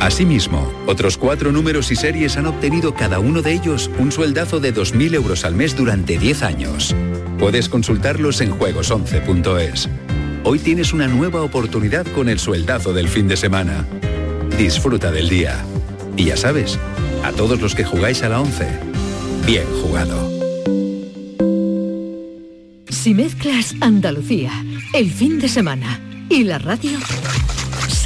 Asimismo, otros cuatro números y series han obtenido cada uno de ellos un sueldazo de 2.000 euros al mes durante 10 años. Puedes consultarlos en juegos11.es. Hoy tienes una nueva oportunidad con el sueldazo del fin de semana. Disfruta del día. Y ya sabes, a todos los que jugáis a la 11, bien jugado. Si mezclas Andalucía, el fin de semana y la radio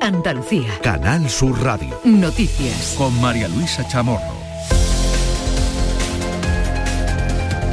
Andalucía. Canal Sur Radio. Noticias. Con María Luisa Chamorro.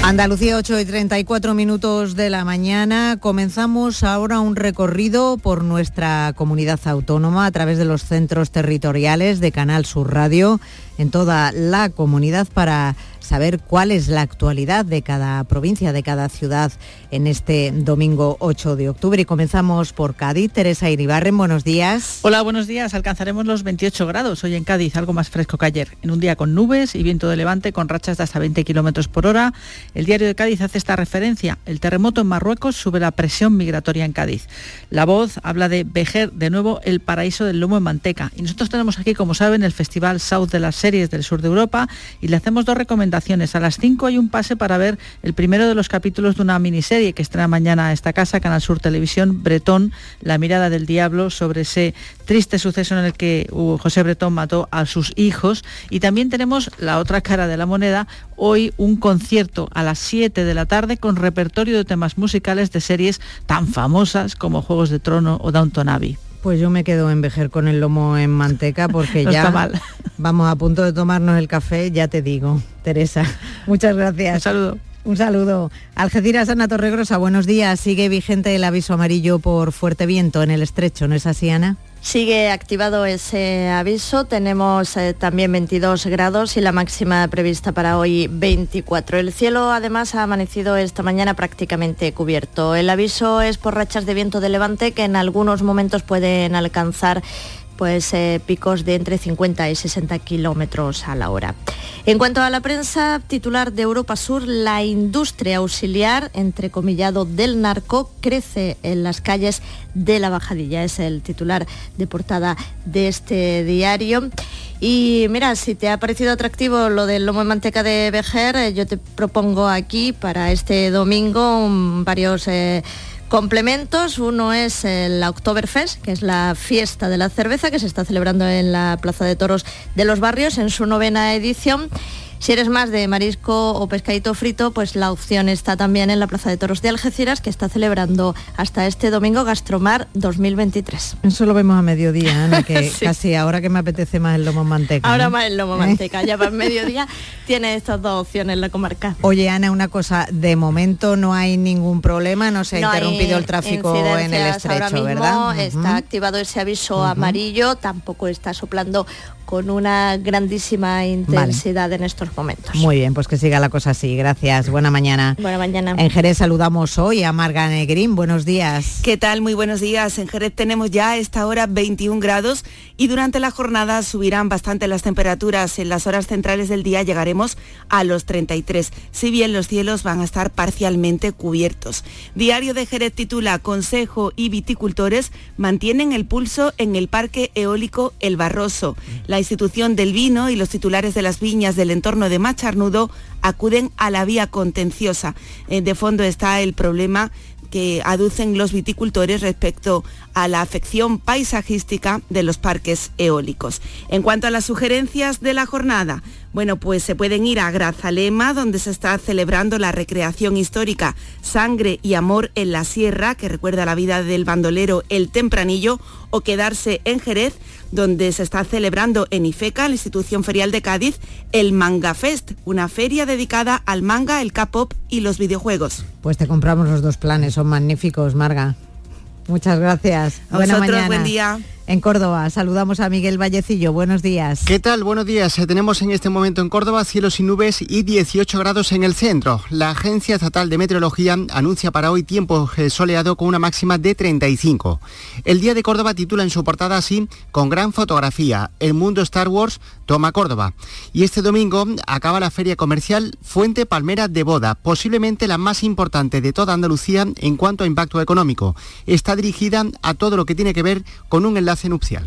Andalucía 8 y 34 minutos de la mañana. Comenzamos ahora un recorrido por nuestra comunidad autónoma a través de los centros territoriales de Canal Sur Radio en toda la comunidad para saber cuál es la actualidad de cada provincia, de cada ciudad en este domingo 8 de octubre. Y comenzamos por Cádiz. Teresa Iribarren, buenos días. Hola, buenos días. Alcanzaremos los 28 grados hoy en Cádiz, algo más fresco que ayer. En un día con nubes y viento de levante con rachas de hasta 20 kilómetros por hora. El diario de Cádiz hace esta referencia. El terremoto en Marruecos sube la presión migratoria en Cádiz. La voz habla de Vejer, de nuevo el paraíso del lomo en manteca. Y nosotros tenemos aquí, como saben, el Festival South de las Series del Sur de Europa y le hacemos dos recomendaciones a las 5 hay un pase para ver el primero de los capítulos de una miniserie que estrena mañana a esta casa, Canal Sur Televisión, Bretón, La mirada del diablo, sobre ese triste suceso en el que José Bretón mató a sus hijos. Y también tenemos la otra cara de la moneda, hoy un concierto a las 7 de la tarde con repertorio de temas musicales de series tan famosas como Juegos de Trono o Downton Abbey. Pues yo me quedo en Vejer con el lomo en manteca porque ya mal. vamos a punto de tomarnos el café, ya te digo, Teresa. Muchas gracias. Un saludo. Un saludo. Algeciras, Ana Torregrosa, buenos días. Sigue vigente el aviso amarillo por fuerte viento en el estrecho, ¿no es así, Ana? Sigue activado ese aviso, tenemos eh, también 22 grados y la máxima prevista para hoy 24. El cielo además ha amanecido esta mañana prácticamente cubierto. El aviso es por rachas de viento de levante que en algunos momentos pueden alcanzar pues eh, picos de entre 50 y 60 kilómetros a la hora. En cuanto a la prensa, titular de Europa Sur, la industria auxiliar, entrecomillado del narco, crece en las calles de la Bajadilla. Es el titular de portada de este diario. Y mira, si te ha parecido atractivo lo del lomo de manteca de Bejer, eh, yo te propongo aquí para este domingo varios... Eh, complementos. Uno es la Oktoberfest, que es la fiesta de la cerveza que se está celebrando en la Plaza de Toros de los Barrios en su novena edición. Si eres más de marisco o pescadito frito, pues la opción está también en la Plaza de Toros de Algeciras, que está celebrando hasta este domingo Gastromar 2023. Eso lo vemos a mediodía, Ana, que casi ahora que me apetece más el lomo manteca. Ahora más el lomo manteca, ya para mediodía tiene estas dos opciones la comarca. Oye, Ana, una cosa, de momento no hay ningún problema, no se ha interrumpido el tráfico en el estrecho, ¿verdad? Está activado ese aviso amarillo, tampoco está soplando con una grandísima intensidad en estos momentos. Muy bien, pues que siga la cosa así. Gracias. Buena mañana. Buena mañana. En Jerez saludamos hoy a Marga Negrín. Buenos días. ¿Qué tal? Muy buenos días. En Jerez tenemos ya a esta hora 21 grados y durante la jornada subirán bastante las temperaturas. En las horas centrales del día llegaremos a los 33, si bien los cielos van a estar parcialmente cubiertos. Diario de Jerez titula Consejo y viticultores mantienen el pulso en el parque eólico El Barroso. La institución del vino y los titulares de las viñas del entorno de Macharnudo acuden a la vía contenciosa. Eh, de fondo está el problema que aducen los viticultores respecto a la afección paisajística de los parques eólicos. En cuanto a las sugerencias de la jornada, bueno, pues se pueden ir a Grazalema, donde se está celebrando la recreación histórica Sangre y Amor en la Sierra, que recuerda la vida del bandolero El Tempranillo, o quedarse en Jerez, donde se está celebrando en IFECA, la institución ferial de Cádiz, el Manga Fest, una feria dedicada al manga, el K-pop y los videojuegos. Pues te compramos los dos planes, son magníficos, Marga. Muchas gracias. A vosotros, buen día. En Córdoba, saludamos a Miguel Vallecillo. Buenos días. ¿Qué tal? Buenos días. Eh, tenemos en este momento en Córdoba cielos y nubes y 18 grados en el centro. La Agencia Estatal de Meteorología anuncia para hoy tiempo eh, soleado con una máxima de 35. El Día de Córdoba titula en su portada así, con gran fotografía, El mundo Star Wars toma Córdoba. Y este domingo acaba la feria comercial Fuente Palmera de Boda, posiblemente la más importante de toda Andalucía en cuanto a impacto económico. Está dirigida a todo lo que tiene que ver con un enlace enlace nupcial.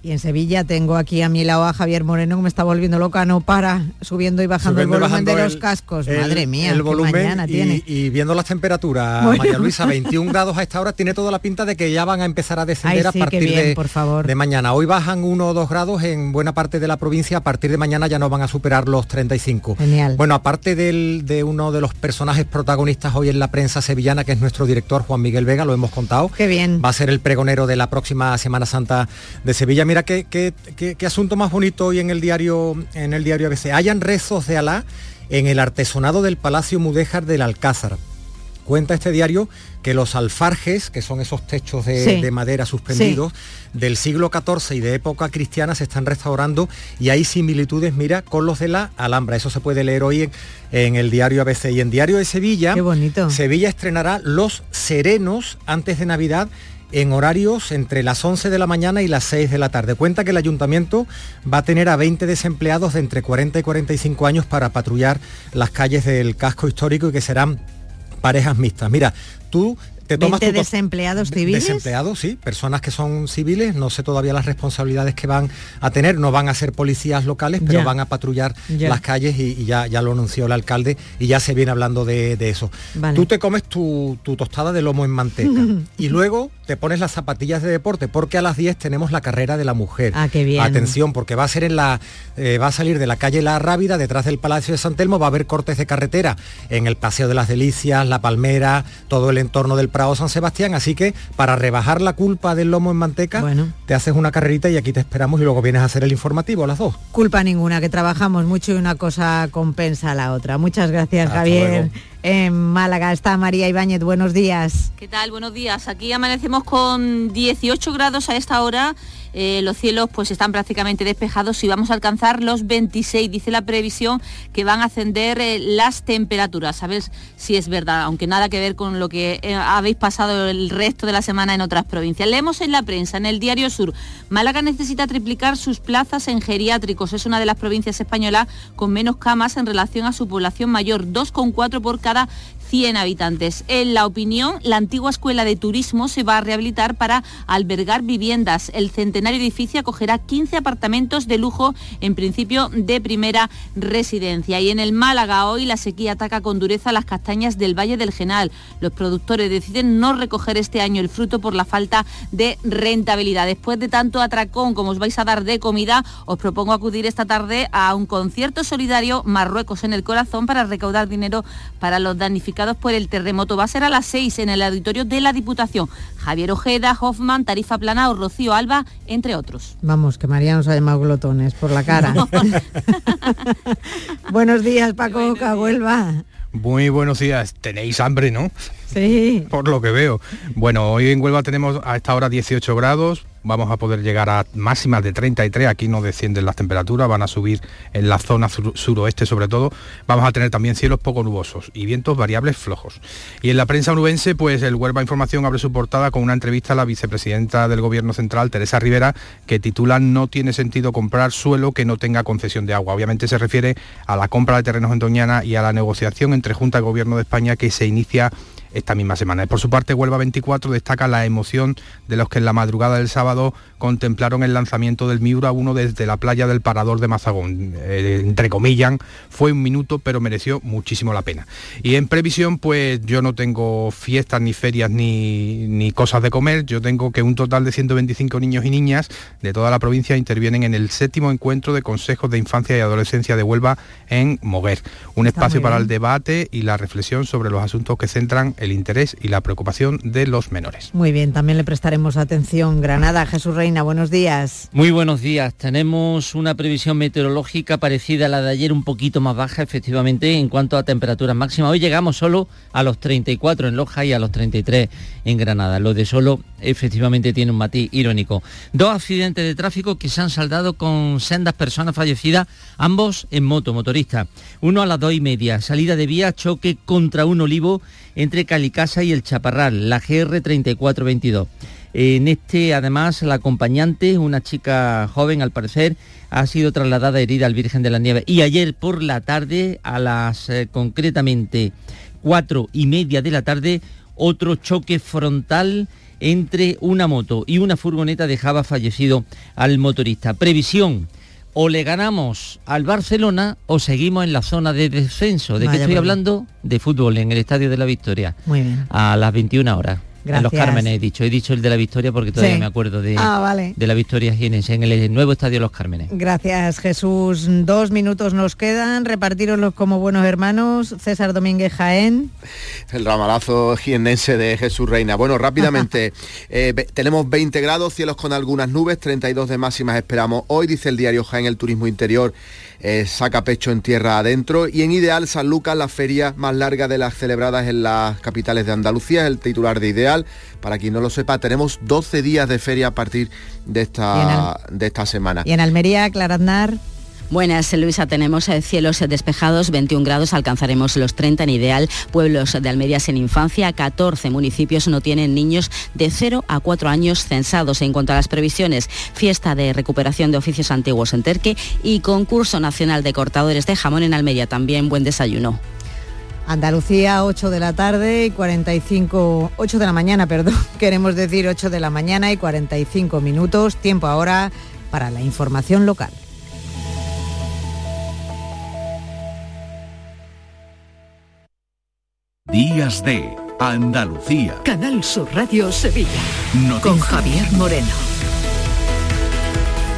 Y en Sevilla tengo aquí a mi lado a Javier Moreno que me está volviendo loca, no para, subiendo y bajando Subiendo el volumen bajando de los el- cascos. el- Madre mía, el qué volumen mañana y, tiene. y viendo las temperaturas, Bueno. María Luisa, 21 grados a esta hora, tiene toda la pinta de que ya van a empezar a descender Ay, a sí, partir bien, de, por favor. de mañana. Hoy bajan 1 o 2 grados en buena parte de la provincia, a partir de mañana ya no van a superar los 35. Genial. Bueno, aparte del- de uno de los personajes protagonistas hoy en la prensa sevillana, que es nuestro director Juan Miguel Vega, lo hemos contado. Qué bien. Va a ser el pregonero de la próxima Semana Santa de Sevilla. Mira qué, qué- qué- qué asunto más bonito hoy en el diario, en el diario ABC. Hayan rezos de Alá en el artesonado del Palacio Mudéjar del Alcázar. Cuenta este diario que los alfarjes, que son esos techos de, Sí. de madera suspendidos, del siglo XIV y de época cristiana se están restaurando y hay similitudes, mira, con los de la Alhambra. Eso se puede leer hoy en, en el diario ABC. Y en Diario de Sevilla, Sevilla estrenará Los Serenos antes de Navidad en horarios entre las 11 de la mañana y las 6 de la tarde. Cuenta que el ayuntamiento va a tener a 20 desempleados de entre 40 y 45 años para patrullar las calles del casco histórico y que serán parejas mixtas. Mira, tú te tomas 20 tu to- desempleados civiles. Desempleados, sí, personas que son civiles, no sé todavía las responsabilidades que van a tener, no van a ser policías locales, pero Ya. van a patrullar Ya. las calles y, y ya, ya lo anunció el alcalde y ya se viene hablando de, de eso. Vale. Tú te comes tu, tu tostada de lomo en manteca y luego te pones las zapatillas de deporte porque a las 10 tenemos la carrera de la mujer. Ah, qué bien. Atención, porque va a ser en la, eh, va a salir de la calle La Rábida, detrás del Palacio de San Telmo, va a haber cortes de carretera en el Paseo de las Delicias, La Palmera, todo el entorno del Prado San Sebastián, así que para rebajar la culpa del lomo en manteca, te haces una carrerita y aquí te esperamos y luego vienes a hacer el informativo las dos. Culpa ninguna, que trabajamos mucho y una cosa compensa a la otra. Muchas gracias, Hasta Javier. luego. En Málaga está María Ibáñez, buenos días. ¿Qué tal? Buenos días. Aquí amanecemos con 18 grados a esta hora. Eh, los cielos pues están prácticamente despejados y vamos a alcanzar los 26. Dice la previsión que van a ascender eh, las temperaturas. Ver si es verdad, aunque nada que ver con lo que eh, habéis pasado el resto de la semana en otras provincias. Leemos en la prensa, en el Diario Sur, Málaga necesita triplicar sus plazas en geriátricos. Es una de las provincias españolas con menos camas en relación a su población mayor, 2,4 por cada Granada 100 habitantes. En la opinión, la antigua escuela de turismo se va a rehabilitar para albergar viviendas. El centenario edificio acogerá 15 apartamentos de lujo, en principio de primera residencia. Y en el Málaga hoy la sequía ataca con dureza las castañas del Valle del Genal. Los productores deciden no recoger este año el fruto por la falta de rentabilidad. Después de tanto atracón como os vais a dar de comida, os propongo acudir esta tarde a un concierto solidario Marruecos en el corazón para recaudar dinero para los damnificados por el terremoto. Va a ser a las 6 en el auditorio de la Diputación. Javier Ojeda, Hoffman, Tarifa Plana o Rocío Alba, entre otros. Vamos, que María nos ha llamado glotones por la cara. buenos días, Paco Oca, Huelva. Muy buenos días. Tenéis hambre, ¿no? Sí. Por lo que veo. Bueno, hoy en Huelva tenemos a esta hora 18 grados. Vamos a poder llegar a máximas de 33. Aquí no descienden las temperaturas, van a subir en la zona sur- suroeste sobre todo. Vamos a tener también cielos poco nubosos y vientos variables flojos. Y en la prensa onubense, pues el Huelva Información abre su portada con una entrevista a la vicepresidenta del Gobierno Central, Teresa Rivera, que titula No tiene sentido comprar suelo que no tenga concesión de agua. Obviamente se refiere a la compra de terrenos en Doñana y a la negociación entre Junta y Gobierno de España que se inicia esta misma semana. Y por su parte, Huelva 24 destaca la emoción de los que en la madrugada del sábado contemplaron el lanzamiento del Miura 1 desde la playa del Parador de Mazagón. Eh, entre comillas, fue un minuto, pero mereció muchísimo la pena. Y en previsión, pues yo no tengo fiestas, ni ferias, ni, ni cosas de comer. Yo tengo que un total de 125 niños y niñas de toda la provincia intervienen en el séptimo encuentro de consejos de infancia y adolescencia de Huelva en Moguer. Un Está espacio para el debate y la reflexión sobre los asuntos que centran el interés y la preocupación de los menores. Muy bien, también le prestaremos atención. Granada, Jesús Reina, buenos días. Muy buenos días. Tenemos una previsión meteorológica parecida a la de ayer, un poquito más baja, efectivamente, en cuanto a temperaturas máximas. Hoy llegamos solo a los 34 en Loja y a los 33 en Granada. Lo de solo, efectivamente, tiene un matiz irónico. Dos accidentes de tráfico que se han saldado con sendas personas fallecidas, ambos en moto, motorista. Uno a las dos y media, salida de vía, choque contra un olivo entre Calicasa y el Chaparral, la GR 3422. En este, además, la acompañante, una chica joven, al parecer, ha sido trasladada herida al Virgen de la Nieve. Y ayer por la tarde, a las eh, concretamente cuatro y media de la tarde, otro choque frontal entre una moto y una furgoneta dejaba fallecido al motorista. Previsión, o le ganamos al Barcelona o seguimos en la zona de descenso. ¿De qué estoy hablando? De fútbol en el Estadio de la Victoria. Muy bien. A las 21 horas. En los Cármenes he dicho, he dicho el de la Victoria porque todavía me acuerdo de, ah, de la Victoria Jienense, en el nuevo estadio Los Cármenes. Gracias Jesús. Dos minutos nos quedan, repartiroslos como buenos hermanos. César Domínguez Jaén. El ramalazo jienense de Jesús Reina. Bueno, rápidamente, eh, tenemos 20 grados, cielos con algunas nubes, 32 de máximas esperamos hoy, dice el diario Jaén, el turismo interior eh, saca pecho en tierra adentro y en Ideal San Lucas, la feria más larga de las celebradas en las capitales de Andalucía, es el titular de Ideal. Para quien no lo sepa, tenemos 12 días de feria a partir de esta, de esta semana. Y en Almería, Claraznar. Buenas, Luisa. Tenemos eh, cielos despejados, 21 grados, alcanzaremos los 30 en ideal. Pueblos de Almería en infancia, 14 municipios no tienen niños de 0 a 4 años censados. En cuanto a las previsiones, fiesta de recuperación de oficios antiguos en Terque y concurso nacional de cortadores de jamón en Almería. También buen desayuno. Andalucía, 8 de la tarde y 45, 8 de la mañana, perdón, queremos decir 8 de la mañana y 45 minutos. Tiempo ahora para la información local. Días de Andalucía. Canal Sur Radio Sevilla. Con Javier Moreno.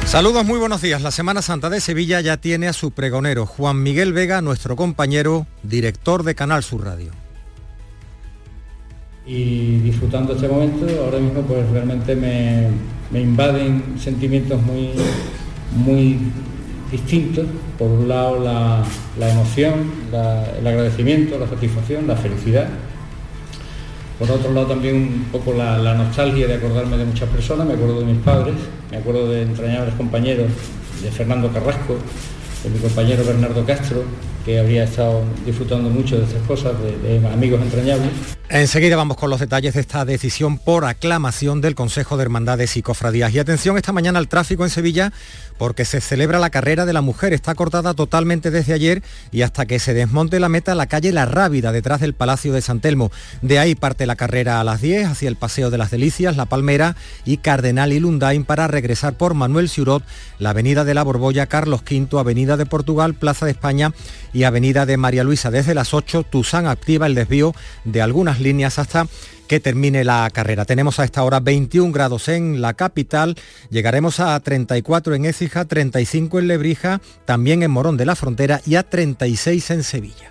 Saludos, muy buenos días. La Semana Santa de Sevilla ya tiene a su pregonero, Juan Miguel Vega, nuestro compañero, director de Canal Sur Radio. Y disfrutando este momento, ahora mismo pues realmente me, me invaden sentimientos muy, muy distintos. Por un lado la, emoción, el agradecimiento, la satisfacción, la felicidad. Por otro lado también un poco la, la, nostalgia de acordarme de muchas personas, me acuerdo de mis padres, me acuerdo de entrañables compañeros, de Fernando Carrasco, de mi compañero Bernardo Castro, que habría estado disfrutando mucho de estas cosas, de, amigos entrañables. Enseguida vamos con los detalles de esta decisión por aclamación del Consejo de Hermandades y Cofradías. Y atención esta mañana al tráfico en Sevilla porque se celebra la carrera de la mujer. Está cortada totalmente desde ayer y hasta que se desmonte la meta la calle La Rábida, detrás del Palacio de San Telmo. De ahí parte la carrera a las 10 hacia el Paseo de las Delicias, La Palmera y Cardenal y Lundain para regresar por Manuel Ciurot, la Avenida de la Borbolla, Carlos V, Avenida de Portugal, Plaza de España y Avenida de María Luisa. Desde las 8, Tuzán activa el desvío de algunas líneas hasta que termine la carrera. Tenemos a esta hora 21 grados en la capital, llegaremos a 34 en Écija, 35 en Lebrija, también en Morón de la Frontera y a 36 en Sevilla.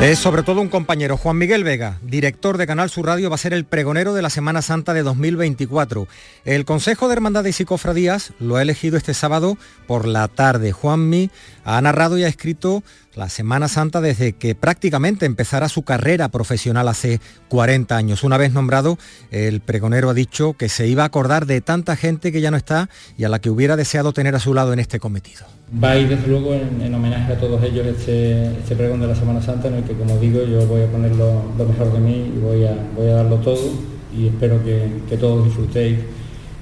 Es sobre todo un compañero, Juan Miguel Vega, director de Canal Sur Radio, va a ser el pregonero de la Semana Santa de 2024. El Consejo de Hermandades y Cofradías lo ha elegido este sábado por la tarde. Juanmi ha narrado y ha escrito la Semana Santa desde que prácticamente empezara su carrera profesional hace 40 años. Una vez nombrado, el pregonero ha dicho que se iba a acordar de tanta gente que ya no está y a la que hubiera deseado tener a su lado en este cometido. Va a ir desde luego en, homenaje a todos ellos este, este, pregón de la Semana Santa en el que como digo yo voy a poner lo, mejor de mí y voy a, voy a darlo todo y espero que, todos disfrutéis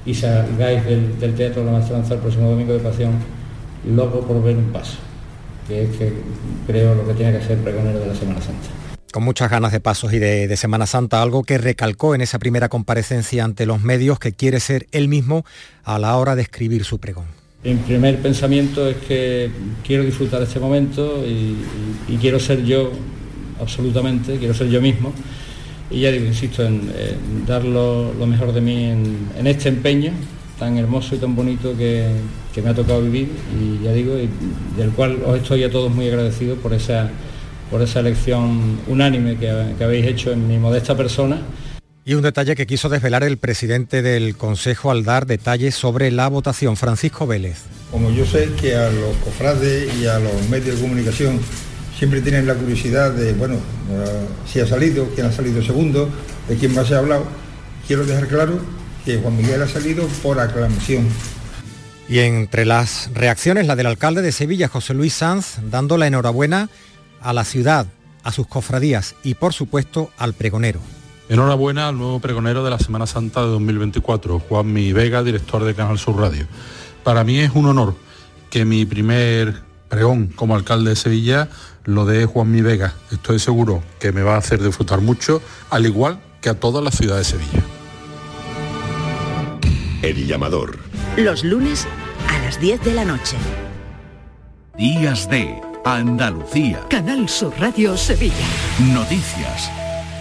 y salgáis del, Teatro de la Maestranza el próximo domingo de Pasión loco por ver un paso, que es que creo lo que tiene que ser pregonero de la Semana Santa con muchas ganas de pasos y de, de, Semana Santa, algo que recalcó en esa primera comparecencia ante los medios que quiere ser él mismo a la hora de escribir su pregón. Mi primer pensamiento es que quiero disfrutar este momento y, quiero ser yo absolutamente, quiero ser yo mismo. Y ya digo, insisto, en, dar lo, mejor de mí en, este empeño tan hermoso y tan bonito que, me ha tocado vivir y ya digo, del cual os estoy a todos muy agradecido por esa, por esa elección unánime que habéis hecho en mi modesta persona y un detalle que quiso desvelar el presidente del Consejo al dar detalles sobre la votación, Francisco Vélez. Como yo sé que a los cofrades y a los medios de comunicación siempre tienen la curiosidad de, bueno, eh, si ha salido, quién ha salido segundo, de quién más se ha hablado, quiero dejar claro que Juan Miguel ha salido por aclamación. Y entre las reacciones, la del alcalde de Sevilla, José Luis Sanz, dando la enhorabuena a la ciudad, a sus cofradías y por supuesto al pregonero. Enhorabuena al nuevo pregonero de la Semana Santa de 2024, Juan Mi Vega, director de Canal Sur Radio. Para mí es un honor que mi primer pregón como alcalde de Sevilla lo de Juan Mi Vega. Estoy seguro que me va a hacer disfrutar mucho, al igual que a toda la ciudad de Sevilla. El llamador. Los lunes a las 10 de la noche. Días de Andalucía. Canal Sur Radio Sevilla. Noticias.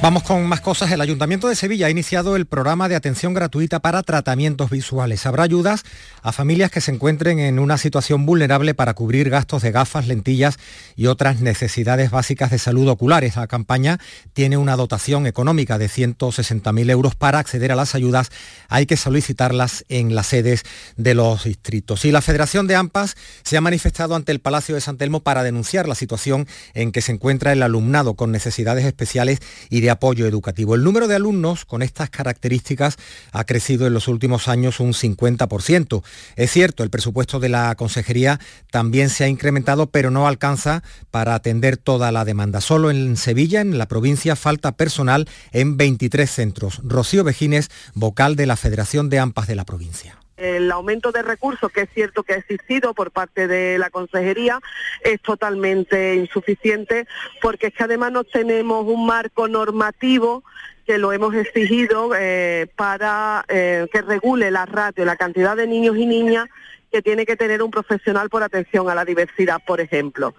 Vamos con más cosas. El Ayuntamiento de Sevilla ha iniciado el programa de atención gratuita para tratamientos visuales. Habrá ayudas a familias que se encuentren en una situación vulnerable para cubrir gastos de gafas, lentillas y otras necesidades básicas de salud oculares. La campaña tiene una dotación económica de 160.000 euros. Para acceder a las ayudas hay que solicitarlas en las sedes de los distritos. Y la Federación de AMPAS se ha manifestado ante el Palacio de San Telmo para denunciar la situación en que se encuentra el alumnado con necesidades especiales y de apoyo educativo. El número de alumnos con estas características ha crecido en los últimos años un 50%. Es cierto, el presupuesto de la consejería también se ha incrementado, pero no alcanza para atender toda la demanda. Solo en Sevilla, en la provincia, falta personal en 23 centros. Rocío Vejines, vocal de la Federación de AMPAS de la provincia el aumento de recursos, que es cierto que ha existido por parte de la consejería, es totalmente insuficiente porque es que además no tenemos un marco normativo que lo hemos exigido eh, para eh, que regule la ratio, la cantidad de niños y niñas que tiene que tener un profesional por atención a la diversidad, por ejemplo.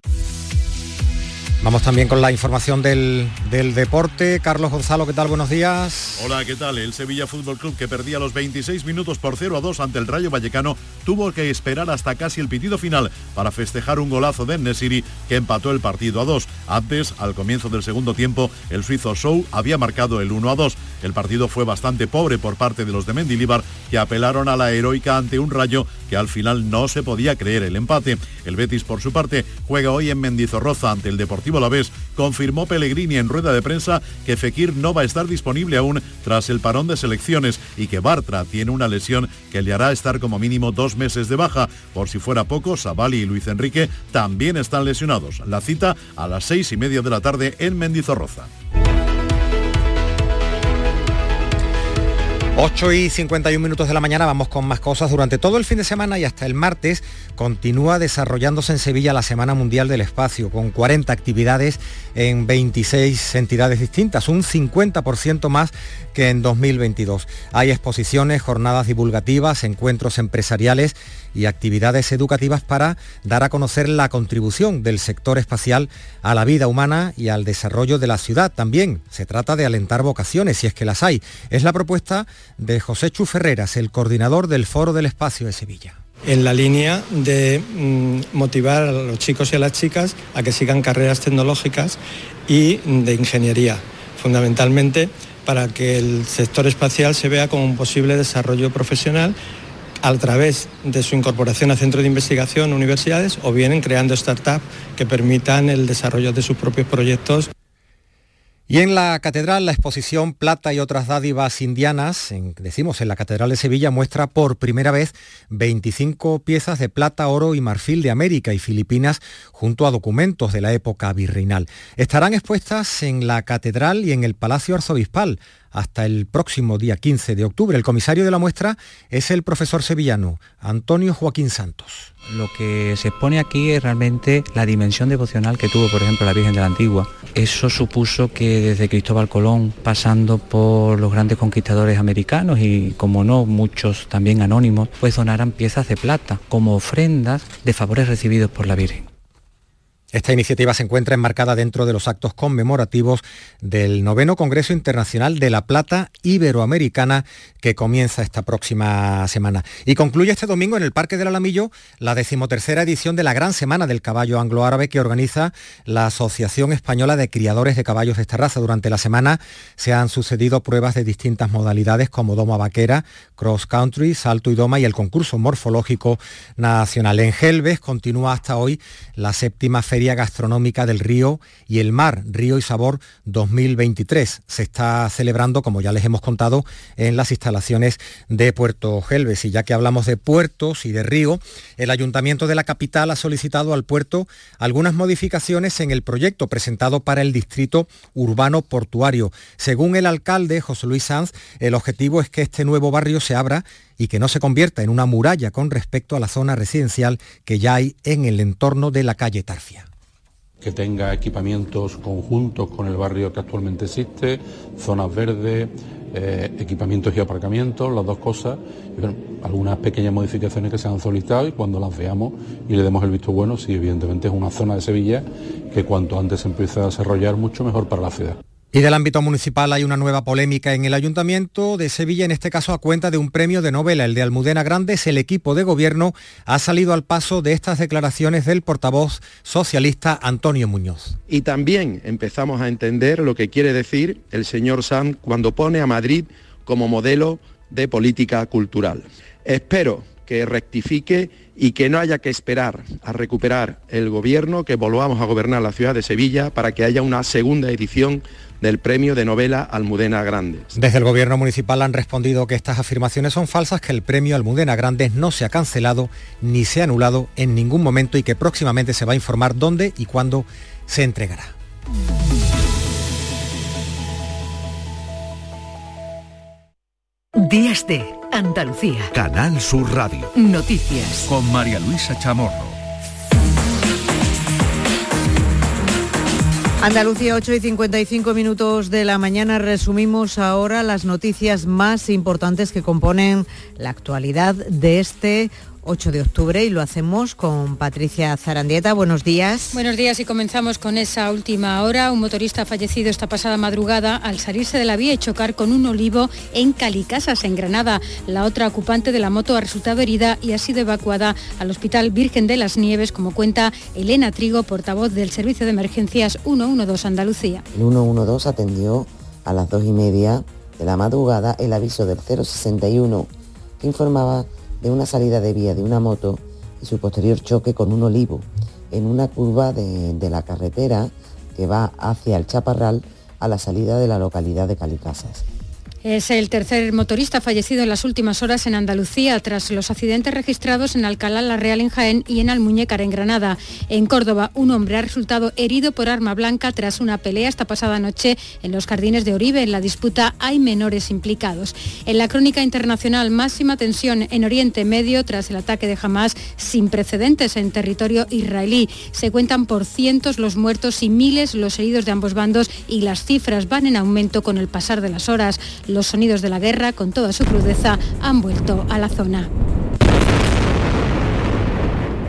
Vamos también con la información del, del, deporte. Carlos Gonzalo, ¿qué tal? Buenos días. Hola, ¿qué tal? El Sevilla Fútbol Club, que perdía los 26 minutos por 0 a 2 ante el Rayo Vallecano, tuvo que esperar hasta casi el pitido final para festejar un golazo de Nesiri que empató el partido a 2. Antes, al comienzo del segundo tiempo, el suizo Show había marcado el 1 a 2. El partido fue bastante pobre por parte de los de Mendilibar, que apelaron a la heroica ante un Rayo que al final no se podía creer el empate. El Betis, por su parte, juega hoy en Mendizorroza ante el Deportivo la vez, confirmó Pellegrini en rueda de prensa que Fekir no va a estar disponible aún tras el parón de selecciones y que Bartra tiene una lesión que le hará estar como mínimo dos meses de baja. Por si fuera poco, Sabali y Luis Enrique también están lesionados. La cita a las seis y media de la tarde en Mendizorroza. 8 y 51 minutos de la mañana vamos con más cosas. Durante todo el fin de semana y hasta el martes continúa desarrollándose en Sevilla la Semana Mundial del Espacio, con 40 actividades en 26 entidades distintas, un 50% más que en 2022. Hay exposiciones, jornadas divulgativas, encuentros empresariales y actividades educativas para dar a conocer la contribución del sector espacial a la vida humana y al desarrollo de la ciudad. También se trata de alentar vocaciones, si es que las hay. Es la propuesta de José Chu Ferreras, el coordinador del Foro del Espacio de Sevilla en la línea de mm, motivar a los chicos y a las chicas a que sigan carreras tecnológicas y de ingeniería, fundamentalmente para que el sector espacial se vea como un posible desarrollo profesional a través de su incorporación a centros de investigación, universidades o bien creando startups que permitan el desarrollo de sus propios proyectos. Y en la catedral, la exposición Plata y otras dádivas indianas, decimos en la Catedral de Sevilla, muestra por primera vez 25 piezas de plata, oro y marfil de América y Filipinas junto a documentos de la época virreinal. Estarán expuestas en la catedral y en el Palacio Arzobispal hasta el próximo día 15 de octubre. El comisario de la muestra es el profesor sevillano Antonio Joaquín Santos. Lo que se expone aquí es realmente la dimensión devocional que tuvo, por ejemplo, la Virgen de la Antigua. Eso supuso que desde Cristóbal Colón, pasando por los grandes conquistadores americanos y, como no, muchos también anónimos, pues donaran piezas de plata como ofrendas de favores recibidos por la Virgen. Esta iniciativa se encuentra enmarcada dentro de los actos conmemorativos del noveno Congreso Internacional de la Plata Iberoamericana que comienza esta próxima semana. Y concluye este domingo en el Parque del Alamillo la decimotercera edición de la Gran Semana del Caballo Anglo-Árabe que organiza la Asociación Española de Criadores de Caballos de esta raza. Durante la semana se han sucedido pruebas de distintas modalidades como doma vaquera, cross country, salto y doma y el concurso morfológico nacional. En Gelbes continúa hasta hoy la séptima feria Feria Gastronómica del Río y el Mar, Río y Sabor 2023. Se está celebrando, como ya les hemos contado, en las instalaciones de Puerto Gelbes. Y ya que hablamos de puertos y de río, el Ayuntamiento de la capital ha solicitado al puerto algunas modificaciones en el proyecto presentado para el distrito urbano portuario. Según el alcalde José Luis Sanz, el objetivo es que este nuevo barrio se abra y que no se convierta en una muralla con respecto a la zona residencial que ya hay en el entorno de la calle Tarfia que tenga equipamientos conjuntos con el barrio que actualmente existe, zonas verdes, eh, equipamientos y aparcamientos, las dos cosas, y algunas pequeñas modificaciones que se han solicitado y cuando las veamos y le demos el visto bueno, si evidentemente es una zona de Sevilla que cuanto antes se empiece a desarrollar mucho mejor para la ciudad. Y del ámbito municipal hay una nueva polémica en el Ayuntamiento de Sevilla, en este caso a cuenta de un premio de novela, el de Almudena Grandes. El equipo de gobierno ha salido al paso de estas declaraciones del portavoz socialista Antonio Muñoz. Y también empezamos a entender lo que quiere decir el señor Sanz cuando pone a Madrid como modelo de política cultural. Espero que rectifique y que no haya que esperar a recuperar el gobierno, que volvamos a gobernar la ciudad de Sevilla para que haya una segunda edición del premio de novela Almudena Grandes. Desde el gobierno municipal han respondido que estas afirmaciones son falsas, que el premio Almudena Grandes no se ha cancelado ni se ha anulado en ningún momento y que próximamente se va a informar dónde y cuándo se entregará. Días de Andalucía. Canal Sur Radio. Noticias. Con María Luisa Chamorro. Andalucía 8 y 55 minutos de la mañana. Resumimos ahora las noticias más importantes que componen la actualidad de este 8 de octubre y lo hacemos con Patricia Zarandieta. Buenos días. Buenos días y comenzamos con esa última hora. Un motorista ha fallecido esta pasada madrugada al salirse de la vía y chocar con un olivo en Calicasas, en Granada. La otra ocupante de la moto ha resultado herida y ha sido evacuada al Hospital Virgen de las Nieves, como cuenta Elena Trigo, portavoz del Servicio de Emergencias 112 Andalucía. El 112 atendió a las dos y media de la madrugada el aviso del 061 que informaba de una salida de vía de una moto y su posterior choque con un olivo en una curva de, de la carretera que va hacia el Chaparral a la salida de la localidad de Calicasas. Es el tercer motorista fallecido en las últimas horas en Andalucía tras los accidentes registrados en Alcalá la Real en Jaén y en Almuñécar en Granada. En Córdoba, un hombre ha resultado herido por arma blanca tras una pelea esta pasada noche en los jardines de Oribe. En la disputa hay menores implicados. En la crónica internacional, máxima tensión en Oriente Medio tras el ataque de Hamas sin precedentes en territorio israelí. Se cuentan por cientos los muertos y miles los heridos de ambos bandos y las cifras van en aumento con el pasar de las horas. Los sonidos de la guerra, con toda su crudeza, han vuelto a la zona.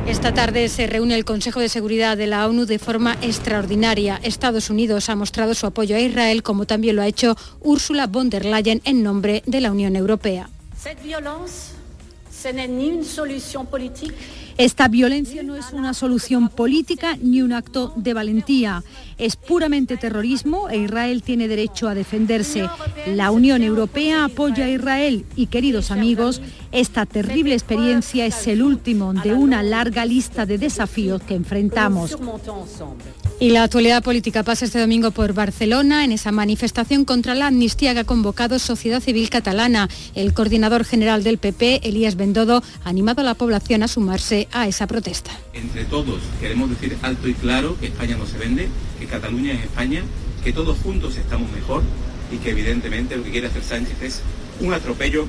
Esta tarde se reúne el Consejo de Seguridad de la ONU de forma extraordinaria. Estados Unidos ha mostrado su apoyo a Israel, como también lo ha hecho Ursula von der Leyen en nombre de la Unión Europea. Esta violencia no es una solución política ni un acto de valentía. Es puramente terrorismo e Israel tiene derecho a defenderse. La Unión Europea apoya a Israel y, queridos amigos, esta terrible experiencia es el último de una larga lista de desafíos que enfrentamos. Y la actualidad política pasa este domingo por Barcelona en esa manifestación contra la amnistía que ha convocado Sociedad Civil Catalana. El coordinador general del PP, Elías Bendodo, ha animado a la población a sumarse a esa protesta. Entre todos queremos decir alto y claro que España no se vende, que Cataluña es España, que todos juntos estamos mejor y que evidentemente lo que quiere hacer Sánchez es un atropello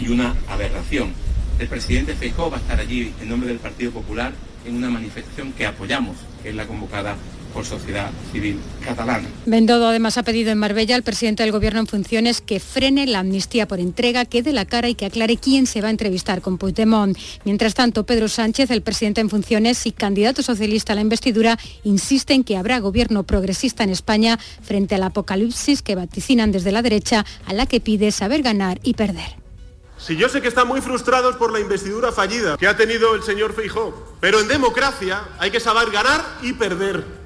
y una aberración. El presidente Feijóo va a estar allí en nombre del Partido Popular en una manifestación que apoyamos, que es la convocada por sociedad civil catalana. Bendodo además ha pedido en Marbella al presidente del Gobierno en funciones que frene la amnistía por entrega, que dé la cara y que aclare quién se va a entrevistar con Puigdemont. Mientras tanto, Pedro Sánchez, el presidente en funciones y candidato socialista a la investidura, insiste en que habrá gobierno progresista en España frente al apocalipsis que vaticinan desde la derecha, a la que pide saber ganar y perder. Si yo sé que están muy frustrados por la investidura fallida que ha tenido el señor Feijó, pero en democracia hay que saber ganar y perder.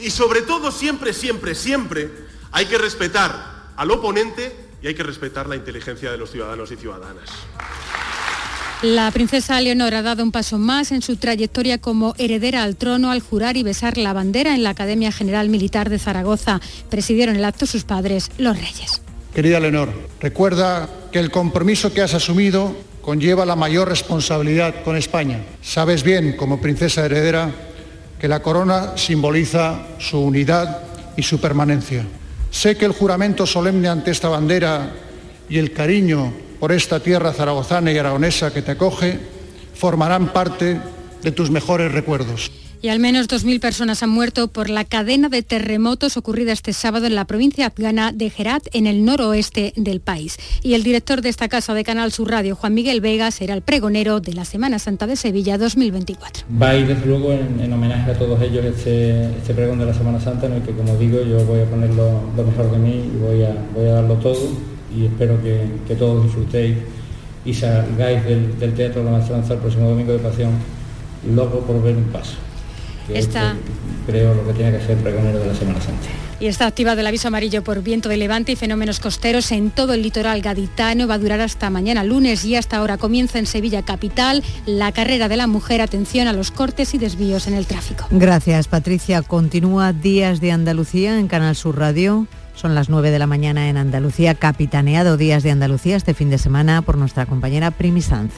Y sobre todo siempre, siempre, siempre hay que respetar al oponente y hay que respetar la inteligencia de los ciudadanos y ciudadanas. La princesa Leonor ha dado un paso más en su trayectoria como heredera al trono al jurar y besar la bandera en la Academia General Militar de Zaragoza. Presidieron el acto sus padres, los reyes. Querida Leonor, recuerda que el compromiso que has asumido conlleva la mayor responsabilidad con España. Sabes bien, como princesa heredera, que la corona simboliza su unidad y su permanencia. Sé que el juramento solemne ante esta bandera y el cariño por esta tierra zaragozana y aragonesa que te acoge formarán parte de tus mejores recuerdos. Y al menos 2.000 personas han muerto por la cadena de terremotos ocurrida este sábado en la provincia afgana de Herat, en el noroeste del país. Y el director de esta casa de Canal Sur Radio, Juan Miguel Vega, será el pregonero de la Semana Santa de Sevilla 2024. Va a ir desde luego en, homenaje a todos ellos este, este, pregón de la Semana Santa, en el que como digo yo voy a poner lo, mejor de mí y voy a, darlo todo y espero que, todos disfrutéis y salgáis del, Teatro de la Maestranza el próximo domingo de Pasión loco por ver un paso. Está... creo lo que tiene que ser pregonero de la Semana Santa. Y está activado el aviso amarillo por viento de levante y fenómenos costeros en todo el litoral gaditano. Va a durar hasta mañana lunes y hasta ahora comienza en Sevilla Capital la carrera de la mujer. Atención a los cortes y desvíos en el tráfico. Gracias, Patricia. Continúa Días de Andalucía en Canal Sur Radio. Son las 9 de la mañana en Andalucía, capitaneado Días de Andalucía este fin de semana por nuestra compañera Primi Sanz.